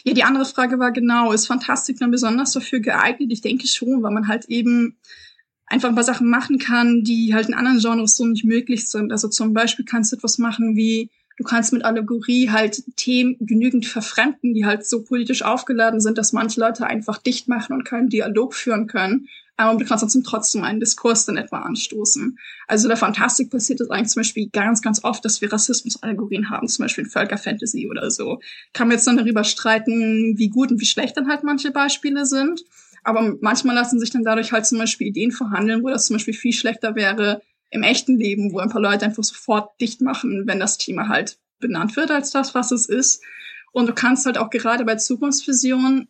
Ja, die andere Frage war genau, ist Fantastik dann besonders dafür geeignet? Ich denke schon, weil man halt eben einfach ein paar Sachen machen kann, die halt in anderen Genres so nicht möglich sind. Also zum Beispiel kannst du etwas machen wie, du kannst mit Allegorie halt Themen genügend verfremden, die halt so politisch aufgeladen sind, dass manche Leute einfach dicht machen und keinen Dialog führen können. Aber du kannst trotzdem trotzdem einen Diskurs dann etwa anstoßen. Also der Fantastik passiert es eigentlich zum Beispiel ganz, ganz oft, dass wir Rassismus-Allegorien haben, zum Beispiel in Völkerfantasy oder so. Kann man jetzt dann darüber streiten, wie gut und wie schlecht dann halt manche Beispiele sind. Aber manchmal lassen sich dann dadurch halt zum Beispiel Ideen verhandeln, wo das zum Beispiel viel schlechter wäre im echten Leben, wo ein paar Leute einfach sofort dicht machen, wenn das Thema halt benannt wird als das, was es ist. Und du kannst halt auch gerade bei Zukunftsvisionen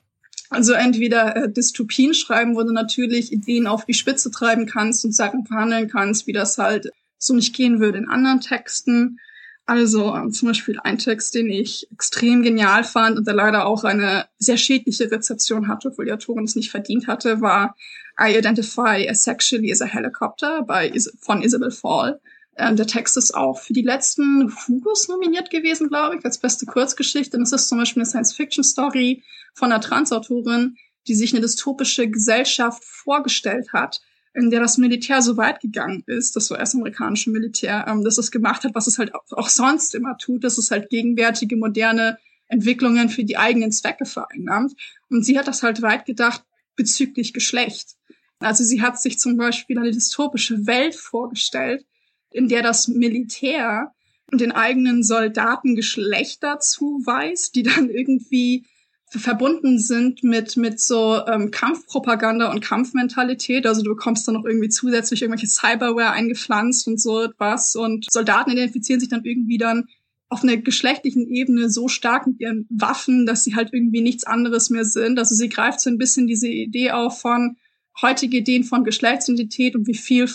also entweder äh, Dystopien schreiben, wo du natürlich Ideen auf die Spitze treiben kannst und Sachen verhandeln kannst, wie das halt so nicht gehen würde in anderen Texten. Also äh, zum Beispiel ein Text, den ich extrem genial fand und der leider auch eine sehr schädliche Rezeption hatte, obwohl die Autorin es nicht verdient hatte, war I Identify as Sexually as a Helicopter Is von Isabel Fall. Ähm, der Text ist auch für die letzten Fugos nominiert gewesen, glaube ich, als beste Kurzgeschichte. Und es ist zum Beispiel eine Science-Fiction-Story von einer Transautorin, die sich eine dystopische Gesellschaft vorgestellt hat, in der das Militär so weit gegangen ist, das US-amerikanische Militär, ähm, dass es gemacht hat, was es halt auch sonst immer tut, dass es halt gegenwärtige, moderne Entwicklungen für die eigenen Zwecke vereinnahmt. Und sie hat das halt weit gedacht bezüglich Geschlecht. Also sie hat sich zum Beispiel eine dystopische Welt vorgestellt, in der das Militär den eigenen Soldaten Geschlechter zuweist, die dann irgendwie verbunden sind mit mit so ähm, Kampfpropaganda und Kampfmentalität. Also du bekommst dann noch irgendwie zusätzlich irgendwelche Cyberware eingepflanzt und so etwas. Und Soldaten identifizieren sich dann irgendwie dann auf einer geschlechtlichen Ebene so stark mit ihren Waffen, dass sie halt irgendwie nichts anderes mehr sind. Also sie greift so ein bisschen diese Idee auf von heutige Ideen von Geschlechtsidentität und wie viel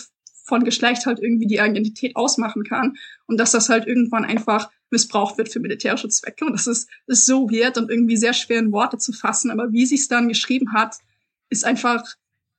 von Geschlecht halt irgendwie die Identität ausmachen kann. Und dass das halt irgendwann einfach missbraucht wird für militärische Zwecke. Und das ist, ist so weird und irgendwie sehr schwer in Worte zu fassen. Aber wie sie es dann geschrieben hat, ist einfach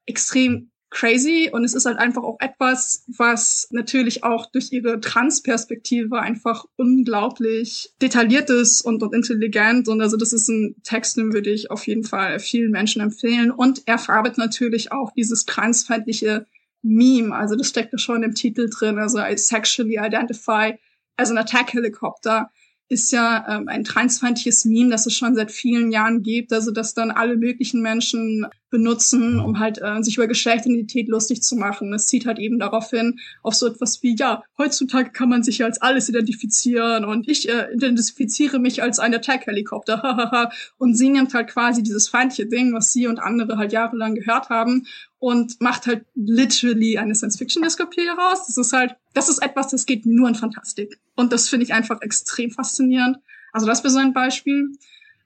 extrem crazy und es ist halt einfach auch etwas, was natürlich auch durch ihre Transperspektive einfach unglaublich detailliert ist und, und intelligent und also das ist ein Text, den würde ich auf jeden Fall vielen Menschen empfehlen und er verarbeitet natürlich auch dieses transfeindliche Meme, also das steckt ja schon im Titel drin, also I sexually identify also ein Attack-Helikopter ist ja ähm, ein transfeindliches Meme, das es schon seit vielen Jahren gibt, also dass dann alle möglichen Menschen benutzen, um halt äh, sich über Geschlechtsidentität lustig zu machen. Es zieht halt eben darauf hin, auf so etwas wie, ja, heutzutage kann man sich ja als alles identifizieren und ich äh, identifiziere mich als ein Attack-Helikopter, und sie nimmt halt quasi dieses feindliche Ding, was sie und andere halt jahrelang gehört haben und macht halt literally eine Science-Fiction-Dystopie daraus. Das ist halt, das ist etwas, das geht nur in Fantastik. Und das finde ich einfach extrem faszinierend. Also das wäre so ein Beispiel.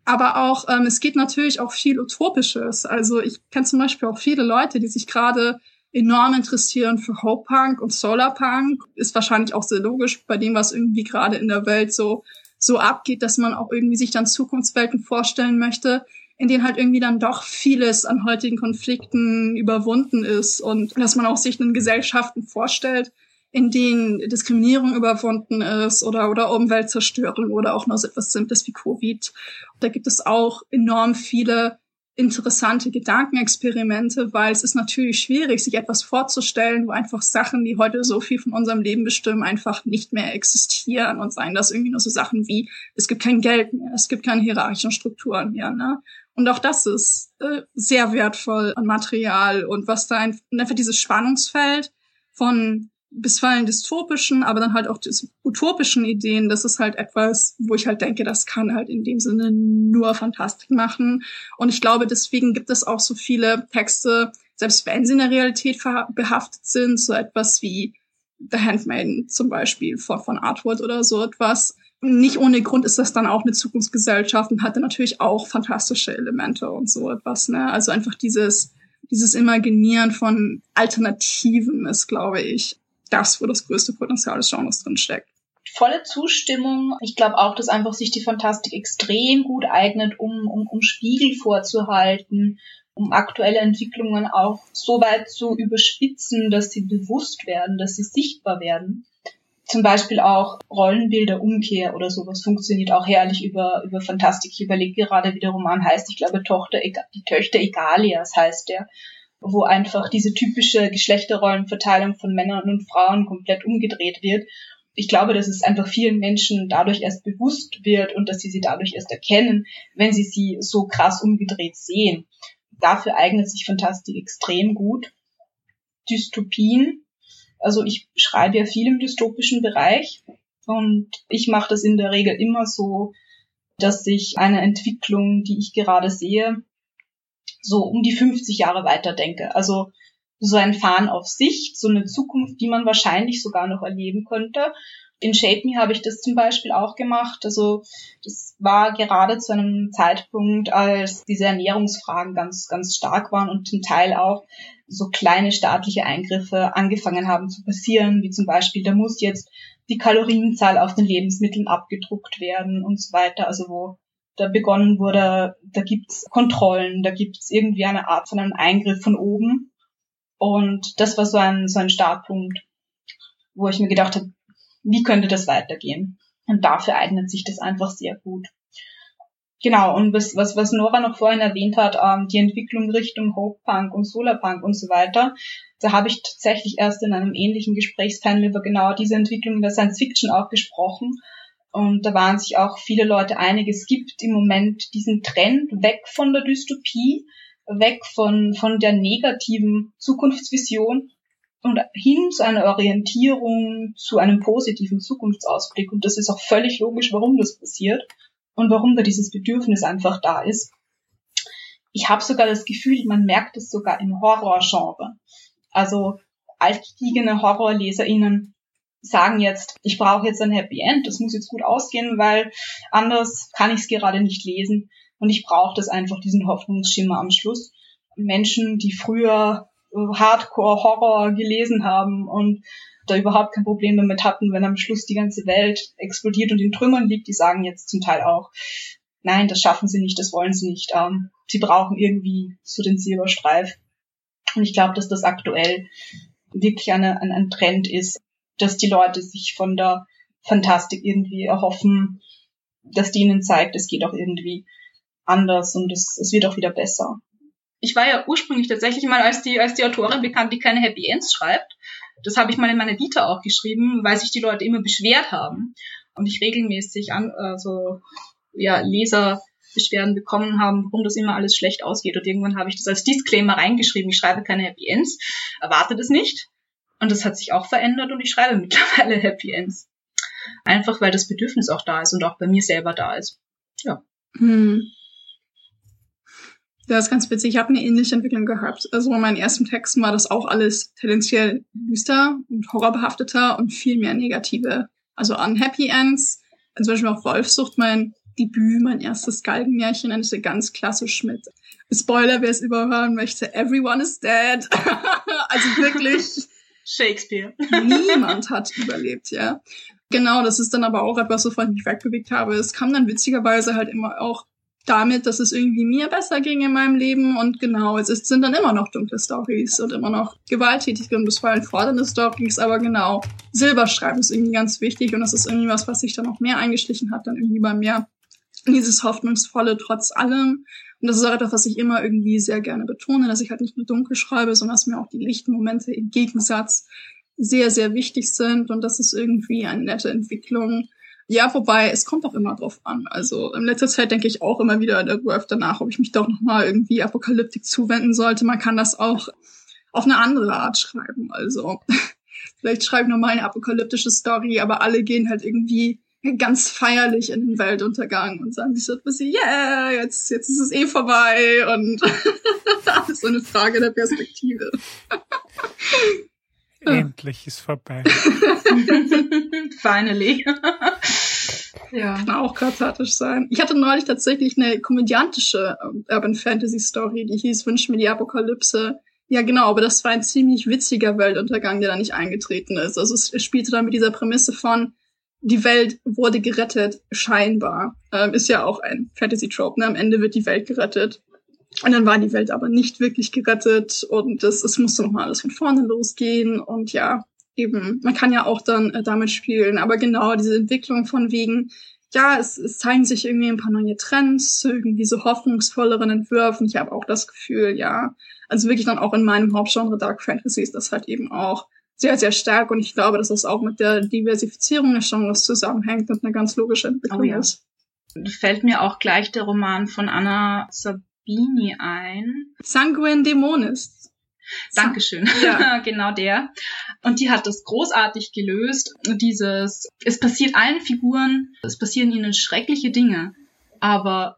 Aber auch, ähm, es geht natürlich auch viel Utopisches. Also ich kenne zum Beispiel auch viele Leute, die sich gerade enorm interessieren für Hope Punk und Solarpunk. Ist wahrscheinlich auch sehr logisch bei dem, was irgendwie gerade in der Welt so, so abgeht, dass man auch irgendwie sich dann Zukunftswelten vorstellen möchte, in denen halt irgendwie dann doch vieles an heutigen Konflikten überwunden ist und dass man auch sich in Gesellschaften vorstellt, in denen Diskriminierung überwunden ist oder, oder Umweltzerstörung oder auch nur so etwas Simples wie Covid. Da gibt es auch enorm viele interessante Gedankenexperimente, weil es ist natürlich schwierig, sich etwas vorzustellen, wo einfach Sachen, die heute so viel von unserem Leben bestimmen, einfach nicht mehr existieren und seien das irgendwie nur so Sachen wie, es gibt kein Geld mehr, es gibt keine hierarchischen Strukturen mehr, ne? Und auch das ist äh, sehr wertvoll an Material und was da ein, einfach dieses Spannungsfeld von bisweilen dystopischen, aber dann halt auch utopischen Ideen, das ist halt etwas, wo ich halt denke, das kann halt in dem Sinne nur Fantastik machen. Und ich glaube, deswegen gibt es auch so viele Texte, selbst wenn sie in der Realität behaftet sind, so etwas wie The Handmaiden zum Beispiel von, von Artwood oder so etwas, nicht ohne Grund ist das dann auch eine Zukunftsgesellschaft und hatte natürlich auch fantastische Elemente und so etwas. Ne? Also einfach dieses, dieses Imaginieren von Alternativen ist, glaube ich, das, wo das größte Potenzial des Genres drin steckt. volle Zustimmung. Ich glaube auch, dass einfach sich die Fantastik extrem gut eignet, um, um, um Spiegel vorzuhalten, um aktuelle Entwicklungen auch so weit zu überspitzen, dass sie bewusst werden, dass sie sichtbar werden. Zum Beispiel auch Rollenbilderumkehr oder sowas funktioniert auch herrlich über, über Fantastik. Ich überlege gerade, wie der Roman heißt. Ich glaube, Tochter, die Töchter Egalias heißt der, wo einfach diese typische Geschlechterrollenverteilung von Männern und Frauen komplett umgedreht wird. Ich glaube, dass es einfach vielen Menschen dadurch erst bewusst wird und dass sie sie dadurch erst erkennen, wenn sie sie so krass umgedreht sehen. Dafür eignet sich Fantastik extrem gut. Dystopien. Also ich schreibe ja viel im dystopischen Bereich und ich mache das in der Regel immer so, dass ich eine Entwicklung, die ich gerade sehe, so um die 50 Jahre weiter denke. Also so ein Fahren auf Sicht, so eine Zukunft, die man wahrscheinlich sogar noch erleben könnte in Shape Me habe ich das zum Beispiel auch gemacht. Also das war gerade zu einem Zeitpunkt, als diese Ernährungsfragen ganz, ganz stark waren und zum Teil auch so kleine staatliche Eingriffe angefangen haben zu passieren, wie zum Beispiel, da muss jetzt die Kalorienzahl auf den Lebensmitteln abgedruckt werden und so weiter. Also wo da begonnen wurde, da gibt's Kontrollen, da gibt's irgendwie eine Art von einem Eingriff von oben. Und das war so ein, so ein Startpunkt, wo ich mir gedacht habe, wie könnte das weitergehen? Und dafür eignet sich das einfach sehr gut. Genau, und was, was, was Nora noch vorhin erwähnt hat, ähm, die Entwicklung Richtung Hope Punk und Solarpunk und so weiter, da habe ich tatsächlich erst in einem ähnlichen Gesprächspanel über genau diese Entwicklung der Science Fiction auch gesprochen. Und da waren sich auch viele Leute einig, es gibt im Moment diesen Trend weg von der Dystopie, weg von, von der negativen Zukunftsvision und hin zu einer Orientierung, zu einem positiven Zukunftsausblick. Und das ist auch völlig logisch, warum das passiert und warum da dieses Bedürfnis einfach da ist. Ich habe sogar das Gefühl, man merkt es sogar im Horrorgenre. Also altgediegene HorrorleserInnen sagen jetzt, ich brauche jetzt ein Happy End, das muss jetzt gut ausgehen, weil anders kann ich es gerade nicht lesen und ich brauche das einfach, diesen Hoffnungsschimmer am Schluss. Menschen, die früher Hardcore-Horror gelesen haben und da überhaupt kein Problem damit hatten, wenn am Schluss die ganze Welt explodiert und in Trümmern liegt, die sagen jetzt zum Teil auch, nein, das schaffen sie nicht, das wollen sie nicht. Ähm, sie brauchen irgendwie so den Silberstreif. Und ich glaube, dass das aktuell wirklich eine, ein, ein Trend ist, dass die Leute sich von der Fantastik irgendwie erhoffen, dass die ihnen zeigt, es geht auch irgendwie anders und es, es wird auch wieder besser ich war ja ursprünglich tatsächlich mal als die, als die Autorin bekannt, die keine Happy Ends schreibt. Das habe ich mal in meine Vita auch geschrieben, weil sich die Leute immer beschwert haben und ich regelmäßig an, also, ja, Leserbeschwerden bekommen haben, warum das immer alles schlecht ausgeht. Und irgendwann habe ich das als Disclaimer reingeschrieben, ich schreibe keine Happy Ends, erwarte das nicht. Und das hat sich auch verändert und ich schreibe mittlerweile Happy Ends. Einfach weil das Bedürfnis auch da ist und auch bei mir selber da ist. Ja. Hm. Das ist ganz witzig. Ich habe eine ähnliche Entwicklung gehabt. Also in meinen ersten Texten war das auch alles tendenziell düster und horrorbehafteter und viel mehr negative. Also an Happy Ends, zum Beispiel auch Wolfsucht, mein Debüt, mein erstes Galgenmärchen, endete ganz klassisch mit Spoiler, wer es überhören möchte, Everyone is dead. also wirklich Shakespeare. niemand hat überlebt, ja. Genau, das ist dann aber auch etwas, wovon ich mich wegbewegt habe. Es kam dann witzigerweise halt immer auch damit, dass es irgendwie mir besser ging in meinem Leben. Und genau, es sind dann immer noch dunkle Stories und immer noch gewalttätige und bisweilen fordernde Stories. Aber genau, Silberschreiben ist irgendwie ganz wichtig und das ist irgendwie was, was sich dann noch mehr eingeschlichen hat, dann irgendwie bei mir. Dieses Hoffnungsvolle trotz allem. Und das ist auch etwas, was ich immer irgendwie sehr gerne betone, dass ich halt nicht nur dunkel schreibe, sondern dass mir auch die lichten Momente im Gegensatz sehr, sehr wichtig sind. Und das ist irgendwie eine nette Entwicklung ja, wobei, es kommt auch immer drauf an. Also in letzter Zeit denke ich auch immer wieder darüber öfter nach, ob ich mich doch nochmal irgendwie Apokalyptik zuwenden sollte. Man kann das auch auf eine andere Art schreiben. Also vielleicht schreibe ich nochmal eine apokalyptische Story, aber alle gehen halt irgendwie ganz feierlich in den Weltuntergang und sagen sich so ein bisschen, yeah, jetzt, jetzt ist es eh vorbei und das ist so eine Frage der Perspektive. Endlich ist vorbei. Finally. ja. Kann auch kathartisch sein. Ich hatte neulich tatsächlich eine komödiantische ähm, Urban Fantasy Story, die hieß Wünsch mir die Apokalypse. Ja, genau, aber das war ein ziemlich witziger Weltuntergang, der da nicht eingetreten ist. Also es spielte dann mit dieser Prämisse von, die Welt wurde gerettet, scheinbar. Ähm, ist ja auch ein Fantasy-Trope, ne? Am Ende wird die Welt gerettet. Und dann war die Welt aber nicht wirklich gerettet und es, es musste nochmal alles von vorne losgehen und ja, eben, man kann ja auch dann äh, damit spielen, aber genau diese Entwicklung von wegen, ja, es, es zeigen sich irgendwie ein paar neue Trends, irgendwie so hoffnungsvolleren Entwürfen. Ich habe auch das Gefühl, ja, also wirklich dann auch in meinem Hauptgenre Dark Fantasy ist das halt eben auch sehr, sehr stark und ich glaube, dass das auch mit der Diversifizierung des Genres zusammenhängt und eine ganz logische Entwicklung oh, ja. ist. Fällt mir auch gleich der Roman von Anna Sabini ein. Sanguine Dämonis. Dankeschön. Ja. genau der. Und die hat das großartig gelöst. Dieses, es passiert allen Figuren, es passieren ihnen schreckliche Dinge, aber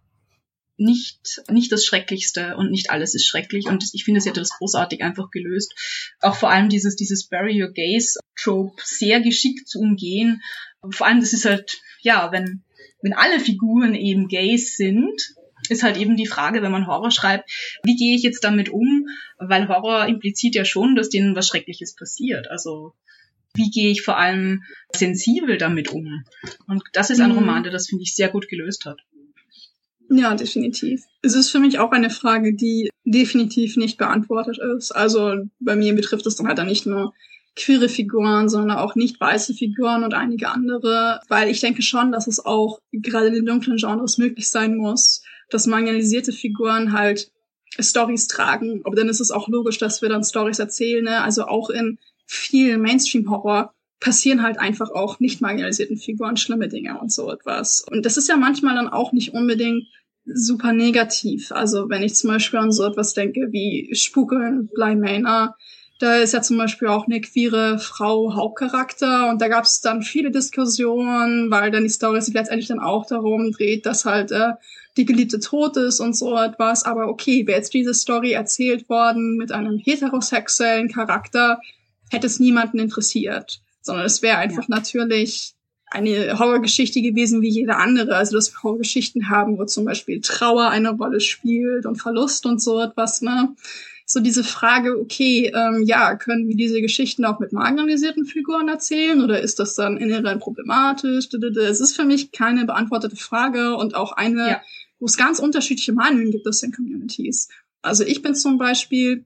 nicht, nicht das Schrecklichste und nicht alles ist schrecklich. Und ich finde, sie hat das großartig einfach gelöst. Auch vor allem dieses, dieses Bury Your Gaze Trope sehr geschickt zu umgehen. Vor allem, das ist halt, ja, wenn, wenn alle Figuren eben gays sind, ist halt eben die Frage, wenn man Horror schreibt, wie gehe ich jetzt damit um? Weil Horror impliziert ja schon, dass denen was Schreckliches passiert. Also wie gehe ich vor allem sensibel damit um? Und das ist ein mhm. Roman, der das, finde ich, sehr gut gelöst hat. Ja, definitiv. Es ist für mich auch eine Frage, die definitiv nicht beantwortet ist. Also bei mir betrifft es dann halt dann nicht nur queere Figuren, sondern auch nicht weiße Figuren und einige andere, weil ich denke schon, dass es auch gerade in den dunklen Genres möglich sein muss, dass marginalisierte Figuren halt Stories tragen. Aber dann ist es auch logisch, dass wir dann Stories erzählen. Ne? Also auch in vielen Mainstream-Horror passieren halt einfach auch nicht marginalisierten Figuren schlimme Dinge und so etwas. Und das ist ja manchmal dann auch nicht unbedingt super negativ. Also wenn ich zum Beispiel an so etwas denke wie Spuke in Bly Manor, da ist ja zum Beispiel auch eine queere Frau Hauptcharakter und da gab es dann viele Diskussionen, weil dann die Story sich letztendlich dann auch darum dreht, dass halt äh, die Geliebte tot ist und so etwas. Aber okay, wäre jetzt diese Story erzählt worden mit einem heterosexuellen Charakter, hätte es niemanden interessiert. Sondern es wäre einfach ja. natürlich eine Horrorgeschichte gewesen wie jede andere. Also dass wir Horrorgeschichten haben, wo zum Beispiel Trauer eine Rolle spielt und Verlust und so etwas, ne? So diese Frage, okay, ähm, ja, können wir diese Geschichten auch mit marginalisierten Figuren erzählen oder ist das dann inhärent problematisch? Es ist für mich keine beantwortete Frage und auch eine, ja wo es ganz unterschiedliche Meinungen gibt aus den Communities. Also ich bin zum Beispiel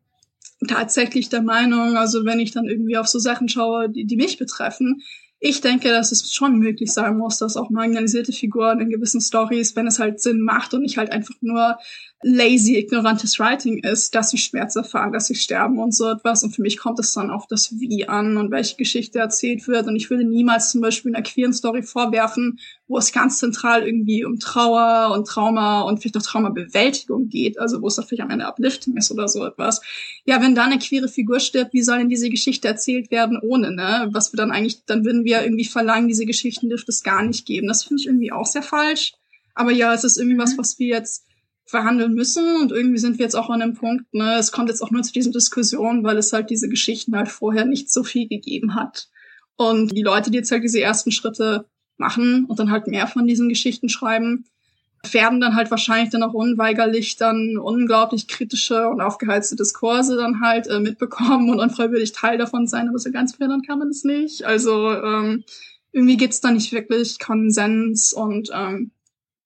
tatsächlich der Meinung, also wenn ich dann irgendwie auf so Sachen schaue, die, die mich betreffen, ich denke, dass es schon möglich sein muss, dass auch marginalisierte Figuren in gewissen Stories, wenn es halt Sinn macht und nicht halt einfach nur lazy, ignorantes Writing ist, dass sie Schmerz erfahren, dass sie sterben und so etwas. Und für mich kommt es dann auf das Wie an und welche Geschichte erzählt wird. Und ich würde niemals zum Beispiel in einer queeren Story vorwerfen, wo es ganz zentral irgendwie um Trauer und Trauma und vielleicht auch Traumabewältigung geht, also wo es natürlich am Ende Uplifting ist oder so etwas. Ja, wenn da eine queere Figur stirbt, wie soll denn diese Geschichte erzählt werden ohne, ne? Was wir dann eigentlich, dann würden wir irgendwie verlangen, diese Geschichten dürfte es gar nicht geben. Das finde ich irgendwie auch sehr falsch. Aber ja, es ist irgendwie was, mhm. was wir jetzt verhandeln müssen und irgendwie sind wir jetzt auch an einem Punkt, ne, es kommt jetzt auch nur zu diesen Diskussionen, weil es halt diese Geschichten halt vorher nicht so viel gegeben hat. Und die Leute, die jetzt halt diese ersten Schritte machen und dann halt mehr von diesen Geschichten schreiben, werden dann halt wahrscheinlich dann auch unweigerlich dann unglaublich kritische und aufgeheizte Diskurse dann halt äh, mitbekommen und unfreiwillig Teil davon sein, aber so ganz verändern kann man es nicht. Also ähm, irgendwie gibt's da nicht wirklich Konsens und ähm,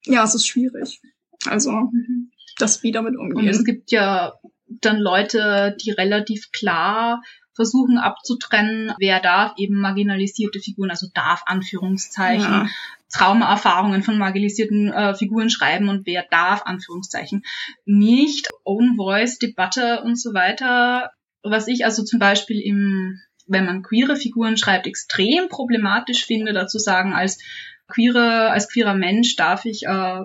ja, es ist schwierig. Also mhm. das wieder mit umgehen. Und es gibt ja dann Leute, die relativ klar versuchen abzutrennen, wer darf eben marginalisierte Figuren, also darf Anführungszeichen, ja. Traumaerfahrungen von marginalisierten äh, Figuren schreiben und wer darf Anführungszeichen nicht. Own Voice, Debatte und so weiter. Was ich also zum Beispiel im, wenn man queere Figuren schreibt, extrem problematisch finde, dazu sagen, als queere, als queerer Mensch darf ich äh,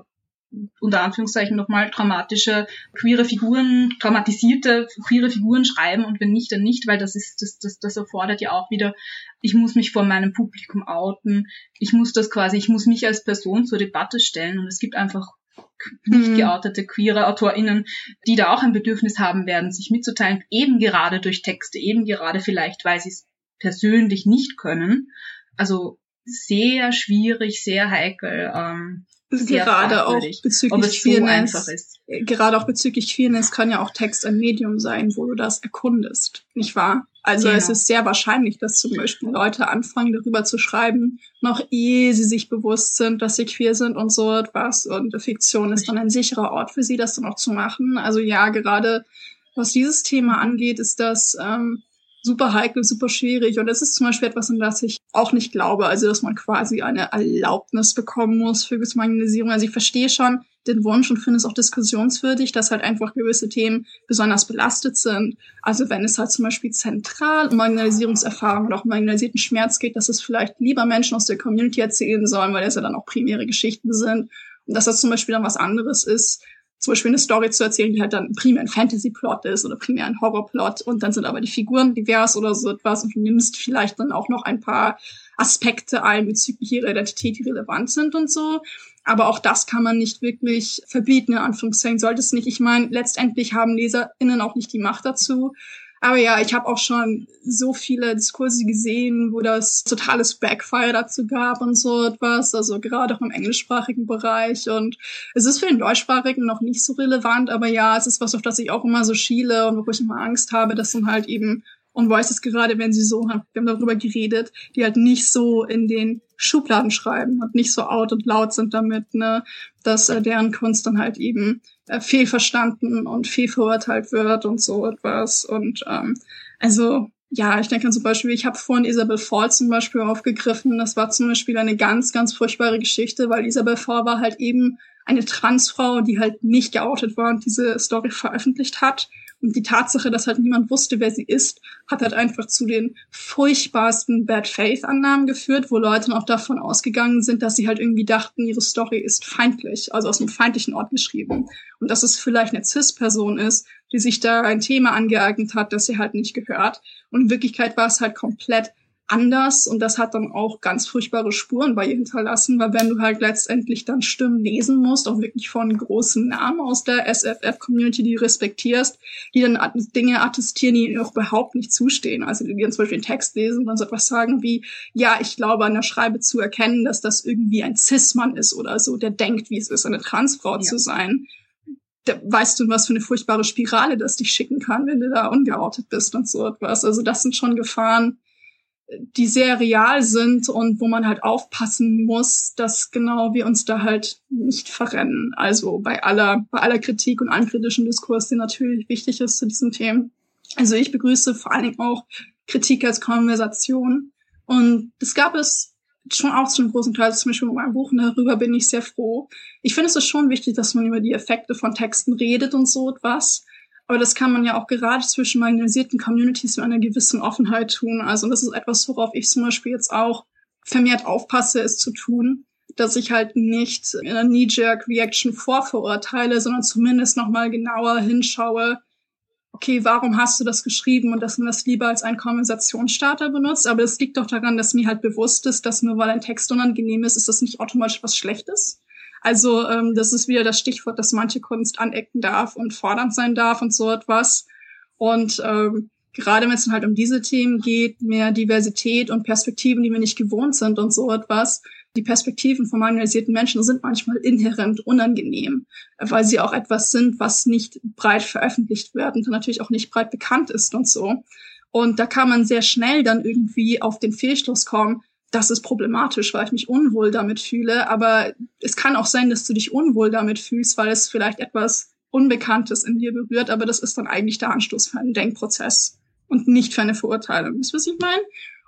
unter Anführungszeichen nochmal traumatische queere Figuren, traumatisierte queere Figuren schreiben und wenn nicht, dann nicht, weil das ist, das, das, das erfordert ja auch wieder, ich muss mich vor meinem Publikum outen, ich muss das quasi, ich muss mich als Person zur Debatte stellen und es gibt einfach nicht mhm. geoutete queere AutorInnen, die da auch ein Bedürfnis haben werden, sich mitzuteilen, eben gerade durch Texte, eben gerade vielleicht, weil sie es persönlich nicht können. Also sehr schwierig, sehr heikel. Ähm, gerade auch bezüglich so Queerness, ist. gerade auch bezüglich Queerness kann ja auch Text ein Medium sein, wo du das erkundest, nicht wahr? Also Genau. es ist sehr wahrscheinlich, dass zum Beispiel Leute anfangen, darüber zu schreiben, noch ehe sie sich bewusst sind, dass sie queer sind und so etwas. Und Fiktion ist dann ein sicherer Ort für sie, das dann auch zu machen. Also ja, gerade was dieses Thema angeht, ist das ähm, super heikel, super schwierig. Und es ist zum Beispiel etwas, an das ich auch nicht glaube. Also, dass man quasi eine Erlaubnis bekommen muss für gewisse Marginalisierung. Also ich verstehe schon den Wunsch und finde es auch diskussionswürdig, dass halt einfach gewisse Themen besonders belastet sind. Also wenn es halt zum Beispiel zentral um Marginalisierungserfahrung oder auch um marginalisierten Schmerz geht, dass es vielleicht lieber Menschen aus der Community erzählen sollen, weil das ja dann auch primäre Geschichten sind. Und dass das zum Beispiel dann was anderes ist, zum Beispiel eine Story zu erzählen, die halt dann primär ein Fantasy-Plot ist oder primär ein Horror-Plot und dann sind aber die Figuren divers oder so etwas und du nimmst vielleicht dann auch noch ein paar Aspekte ein bezüglich ihrer Identität, die relevant sind und so. Aber auch das kann man nicht wirklich verbieten, in Anführungszeichen sollte es nicht. Ich meine, letztendlich haben LeserInnen auch nicht die Macht dazu. Aber ja, ich habe auch schon so viele Diskurse gesehen, wo das totales Backfire dazu gab und so etwas. Also gerade auch im englischsprachigen Bereich. Und es ist für den deutschsprachigen noch nicht so relevant, aber ja, es ist was, auf das ich auch immer so schiele und wo ich immer Angst habe, dass dann halt eben und Voices gerade, wenn sie so, wir haben darüber geredet, die halt nicht so in den Schubladen schreiben und nicht so out und laut sind damit, ne, dass äh, deren Kunst dann halt eben fehlverstanden und fehlverurteilt wird und so etwas. Und ähm, also ja, ich denke zum Beispiel, ich habe vorhin Isabel Fall zum Beispiel aufgegriffen. Das war zum Beispiel eine ganz, ganz furchtbare Geschichte, weil Isabel Fall war halt eben eine Transfrau, die halt nicht geoutet war und diese Story veröffentlicht hat. Und die Tatsache, dass halt niemand wusste, wer sie ist, hat halt einfach zu den furchtbarsten Bad Faith-Annahmen geführt, wo Leute auch davon ausgegangen sind, dass sie halt irgendwie dachten, ihre Story ist feindlich, also aus einem feindlichen Ort geschrieben. Und dass es vielleicht eine Cis-Person ist, die sich da ein Thema angeeignet hat, das sie halt nicht gehört. Und in Wirklichkeit war es halt komplett anders und das hat dann auch ganz furchtbare Spuren bei ihr hinterlassen, weil wenn du halt letztendlich dann Stimmen lesen musst, auch wirklich von großen Namen aus der SFF-Community, die du respektierst, die dann Dinge attestieren, die ihnen auch überhaupt nicht zustehen. Also die dann zum Beispiel einen Text lesen und dann so etwas sagen wie, ja, ich glaube an der Schreibe zu erkennen, dass das irgendwie ein Cis-Mann ist oder so, der denkt, wie es ist, eine Transfrau ja. zu sein. Da weißt du, was für eine furchtbare Spirale das dich schicken kann, wenn du da ungeoutet bist und so etwas. Also das sind schon Gefahren, die sehr real sind und wo man halt aufpassen muss, dass genau wir uns da halt nicht verrennen. Also bei aller, bei aller Kritik und allem kritischen Diskurs, der natürlich wichtig ist zu diesen Themen. Also ich begrüße vor allen Dingen auch Kritik als Konversation. Und das gab es schon auch zu einem großen Teil, zum Beispiel mit meinem Buch, und darüber bin ich sehr froh. Ich finde es ist schon wichtig, dass man über die Effekte von Texten redet und so etwas. Aber das kann man ja auch gerade zwischen marginalisierten Communities mit einer gewissen Offenheit tun. Also das ist etwas, worauf ich zum Beispiel jetzt auch vermehrt aufpasse, es zu tun, dass ich halt nicht in einer Knee-Jerk-Reaction vorverurteile, sondern zumindest nochmal genauer hinschaue, okay, warum hast du das geschrieben und dass man das lieber als einen Konversationsstarter benutzt. Aber es liegt doch daran, dass mir halt bewusst ist, dass nur weil ein Text unangenehm ist, ist das nicht automatisch was Schlechtes. Also ähm, das ist wieder das Stichwort, dass manche Kunst anecken darf und fordernd sein darf und so etwas. Und ähm, gerade wenn es dann halt um diese Themen geht, mehr Diversität und Perspektiven, die wir nicht gewohnt sind und so etwas, die Perspektiven von marginalisierten Menschen sind manchmal inhärent unangenehm, weil sie auch etwas sind, was nicht breit veröffentlicht wird und natürlich auch nicht breit bekannt ist und so. Und da kann man sehr schnell dann irgendwie auf den Fehlschluss kommen, das ist problematisch, weil ich mich unwohl damit fühle. Aber es kann auch sein, dass du dich unwohl damit fühlst, weil es vielleicht etwas Unbekanntes in dir berührt. Aber das ist dann eigentlich der Anstoß für einen Denkprozess und nicht für eine Verurteilung. Ihr, was ich meine?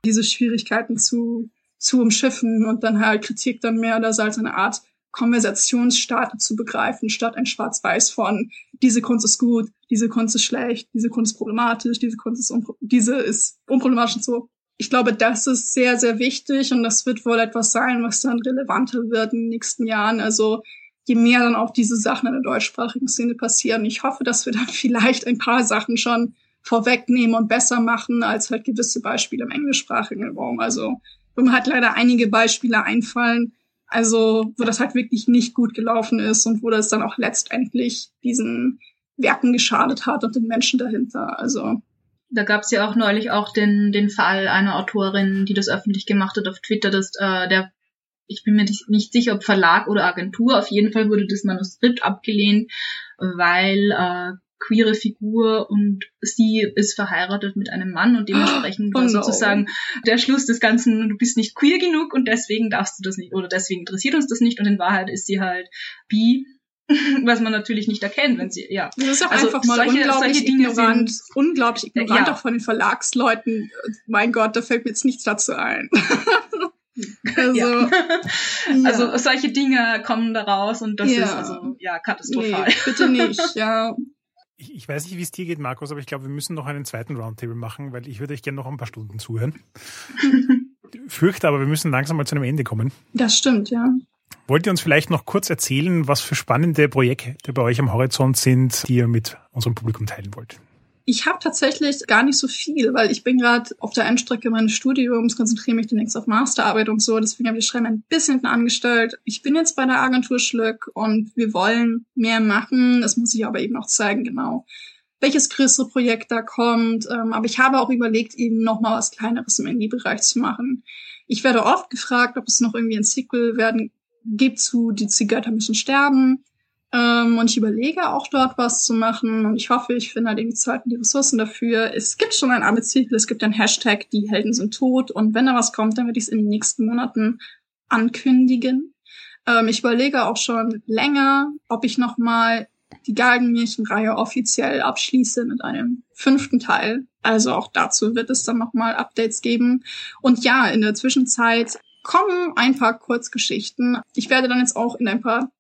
Diese Schwierigkeiten zu, zu umschiffen und dann halt Kritik dann mehr oder so als eine Art Konversationsstarter zu begreifen, statt ein Schwarz-Weiß von diese Kunst ist gut, diese Kunst ist schlecht, diese Kunst ist problematisch, diese Kunst ist, diese ist unproblematisch und so ich glaube, das ist sehr, sehr wichtig und das wird wohl etwas sein, was dann relevanter wird in den nächsten Jahren. Also je mehr dann auch diese Sachen in der deutschsprachigen Szene passieren. Ich hoffe, dass wir dann vielleicht ein paar Sachen schon vorwegnehmen und besser machen als halt gewisse Beispiele im englischsprachigen Raum. Also mir halt leider einige Beispiele einfallen, also wo das halt wirklich nicht gut gelaufen ist und wo das dann auch letztendlich diesen Werken geschadet hat und den Menschen dahinter. Also da gab es ja auch neulich auch den, den Fall einer Autorin, die das öffentlich gemacht hat auf Twitter, dass äh, der ich bin mir nicht sicher, ob Verlag oder Agentur, auf jeden Fall wurde das Manuskript abgelehnt, weil äh, queere Figur und sie ist verheiratet mit einem Mann und dementsprechend oh, war no. sozusagen der Schluss des Ganzen, du bist nicht queer genug und deswegen darfst du das nicht oder deswegen interessiert uns das nicht und in Wahrheit ist sie halt bi was man natürlich nicht erkennt, wenn sie, ja. Das ist auch also einfach mal solche, unglaublich solche ignorant, sind, unglaublich ignorant ja. auch von den Verlagsleuten. Mein Gott, da fällt mir jetzt nichts dazu ein. also, ja. also solche Dinge kommen da raus und das ja. ist also, ja, katastrophal. Nee, bitte nicht, ja. Ich, ich weiß nicht, wie es dir geht, Markus, aber ich glaube, wir müssen noch einen zweiten Roundtable machen, weil ich würde euch gerne noch ein paar Stunden zuhören. Fürchte aber, wir müssen langsam mal zu einem Ende kommen. Das stimmt, ja. Wollt ihr uns vielleicht noch kurz erzählen, was für spannende Projekte bei euch am Horizont sind, die ihr mit unserem Publikum teilen wollt? Ich habe tatsächlich gar nicht so viel, weil ich bin gerade auf der Endstrecke meines Studiums, konzentriere mich demnächst auf Masterarbeit und so. Deswegen habe ich das Schreiben ein bisschen hinten angestellt. Ich bin jetzt bei der Agentur Schlück und wir wollen mehr machen. Das muss ich aber eben auch zeigen, genau, welches größere Projekt da kommt. Ähm, aber ich habe auch überlegt, eben noch mal was Kleineres im Indie-Bereich zu machen. Ich werde oft gefragt, ob es noch irgendwie ein Sequel werden gibt zu Die Zigaretten müssen sterben. Ähm, und ich überlege auch dort was zu machen und ich hoffe, ich finde halt eben Zeit und die Ressourcen dafür. Es gibt schon ein Arbeitstitel, es gibt ein Hashtag, die Helden sind tot und wenn da was kommt, dann werde ich es in den nächsten Monaten ankündigen. Ähm, ich überlege auch schon länger, ob ich nochmal die Galgenmärchenreihe offiziell abschließe mit einem fünften Teil. Also auch dazu wird es dann nochmal Updates geben. Und ja, in der Zwischenzeit kommen ein paar Kurzgeschichten. Ich werde dann jetzt auch in ein paar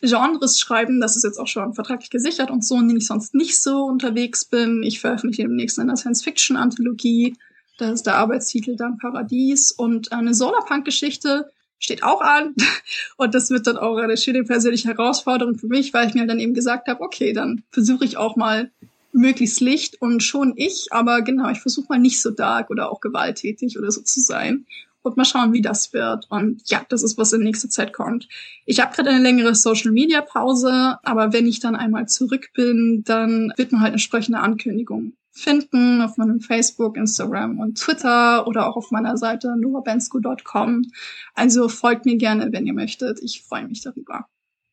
Genres schreiben. Das ist jetzt auch schon vertraglich gesichert und so, in denen ich sonst nicht so unterwegs bin. Ich veröffentliche demnächst eine Science-Fiction-Anthologie. Da ist der Arbeitstitel dann Paradies und eine Solarpunk-Geschichte steht auch an. Und das wird dann auch eine schöne persönliche Herausforderung für mich, weil ich mir dann eben gesagt habe, okay, dann versuche ich auch mal möglichst Licht und schon ich, aber genau, ich versuche mal nicht so dark oder auch gewalttätig oder so zu sein und mal schauen, wie das wird. Und ja, das ist, was in nächster Zeit kommt. Ich habe gerade eine längere Social-Media-Pause, aber wenn ich dann einmal zurück bin, dann wird man halt entsprechende Ankündigungen finden auf meinem Facebook, Instagram und Twitter oder auch auf meiner Seite novabensko.com. Also folgt mir gerne, wenn ihr möchtet. Ich freue mich darüber.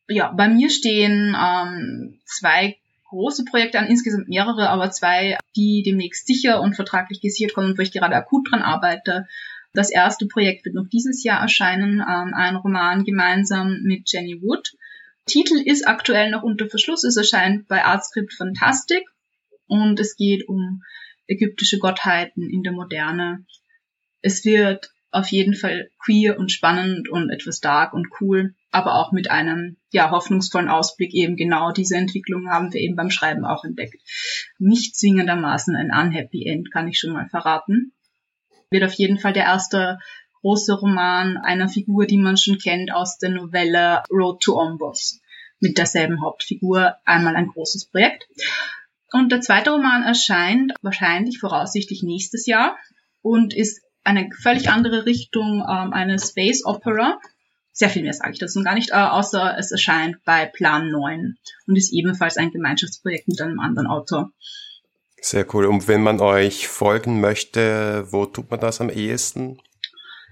Ja, bei mir stehen ähm, zwei große Projekte an, insgesamt mehrere, aber zwei, die demnächst sicher und vertraglich gesichert kommen, wo ich gerade akut dran arbeite. Das erste Projekt wird noch dieses Jahr erscheinen, ähm, ein Roman gemeinsam mit Jenny Wood. Titel ist aktuell noch unter Verschluss. Es erscheint bei Artscript Fantastic und es geht um ägyptische Gottheiten in der Moderne. Es wird auf jeden Fall queer und spannend und etwas dark und cool, aber auch mit einem ja hoffnungsvollen Ausblick eben genau diese Entwicklung haben wir eben beim Schreiben auch entdeckt. Nicht zwingendermaßen ein unhappy End, kann ich schon mal verraten wird auf jeden Fall der erste große Roman einer Figur, die man schon kennt aus der Novelle Road to Ombos. Mit derselben Hauptfigur einmal ein großes Projekt. Und der zweite Roman erscheint wahrscheinlich voraussichtlich nächstes Jahr und ist eine völlig andere Richtung ähm, eine Space Opera. Sehr viel mehr sage ich dazu gar nicht, äh, außer es erscheint bei Plan 9 und ist ebenfalls ein Gemeinschaftsprojekt mit einem anderen Autor. Sehr cool. Und wenn man euch folgen möchte, wo tut man das am ehesten?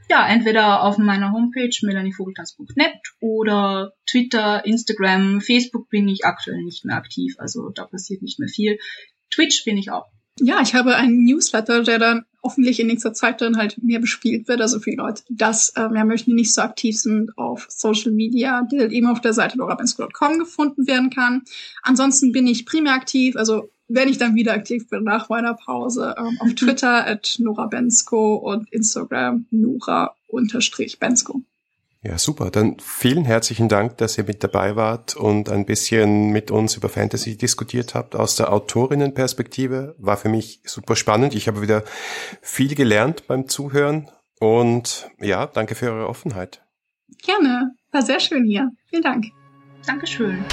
Ja, entweder auf meiner Homepage melanievogeltanz.net oder Twitter, Instagram, Facebook bin ich aktuell nicht mehr aktiv, also da passiert nicht mehr viel. Twitch bin ich auch. Ja, ich habe einen Newsletter, der dann hoffentlich in nächster Zeit dann halt mehr bespielt wird. Also für die Leute, die das ähm, ja möchten, die nicht so aktiv sind auf Social Media, die halt eben auf der Seite laurabensko.com gefunden werden kann. Ansonsten bin ich primär aktiv, also wenn ich dann wieder aktiv bin nach meiner Pause, ähm, auf Twitter at Nora Bensko und Instagram Nora-Bensko. Ja, super. Dann vielen herzlichen Dank, dass ihr mit dabei wart und ein bisschen mit uns über Fantasy diskutiert habt aus der Autorinnenperspektive. War für mich super spannend. Ich habe wieder viel gelernt beim Zuhören und ja, danke für eure Offenheit. Gerne. War sehr schön hier. Vielen Dank. Dankeschön.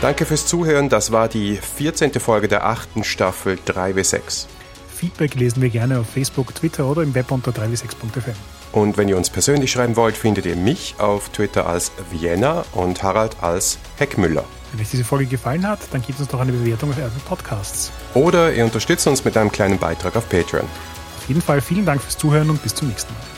Danke fürs Zuhören. Das war die 14. Folge der achten Staffel 3W6. Feedback lesen wir gerne auf Facebook, Twitter oder im Web unter 3w6.fm. Und wenn ihr uns persönlich schreiben wollt, findet ihr mich auf Twitter als Vienna und Harald als Heckmüller. Wenn euch diese Folge gefallen hat, dann gebt uns doch eine Bewertung auf Apple Podcasts. Oder ihr unterstützt uns mit einem kleinen Beitrag auf Patreon. Auf jeden Fall vielen Dank fürs Zuhören und bis zum nächsten Mal.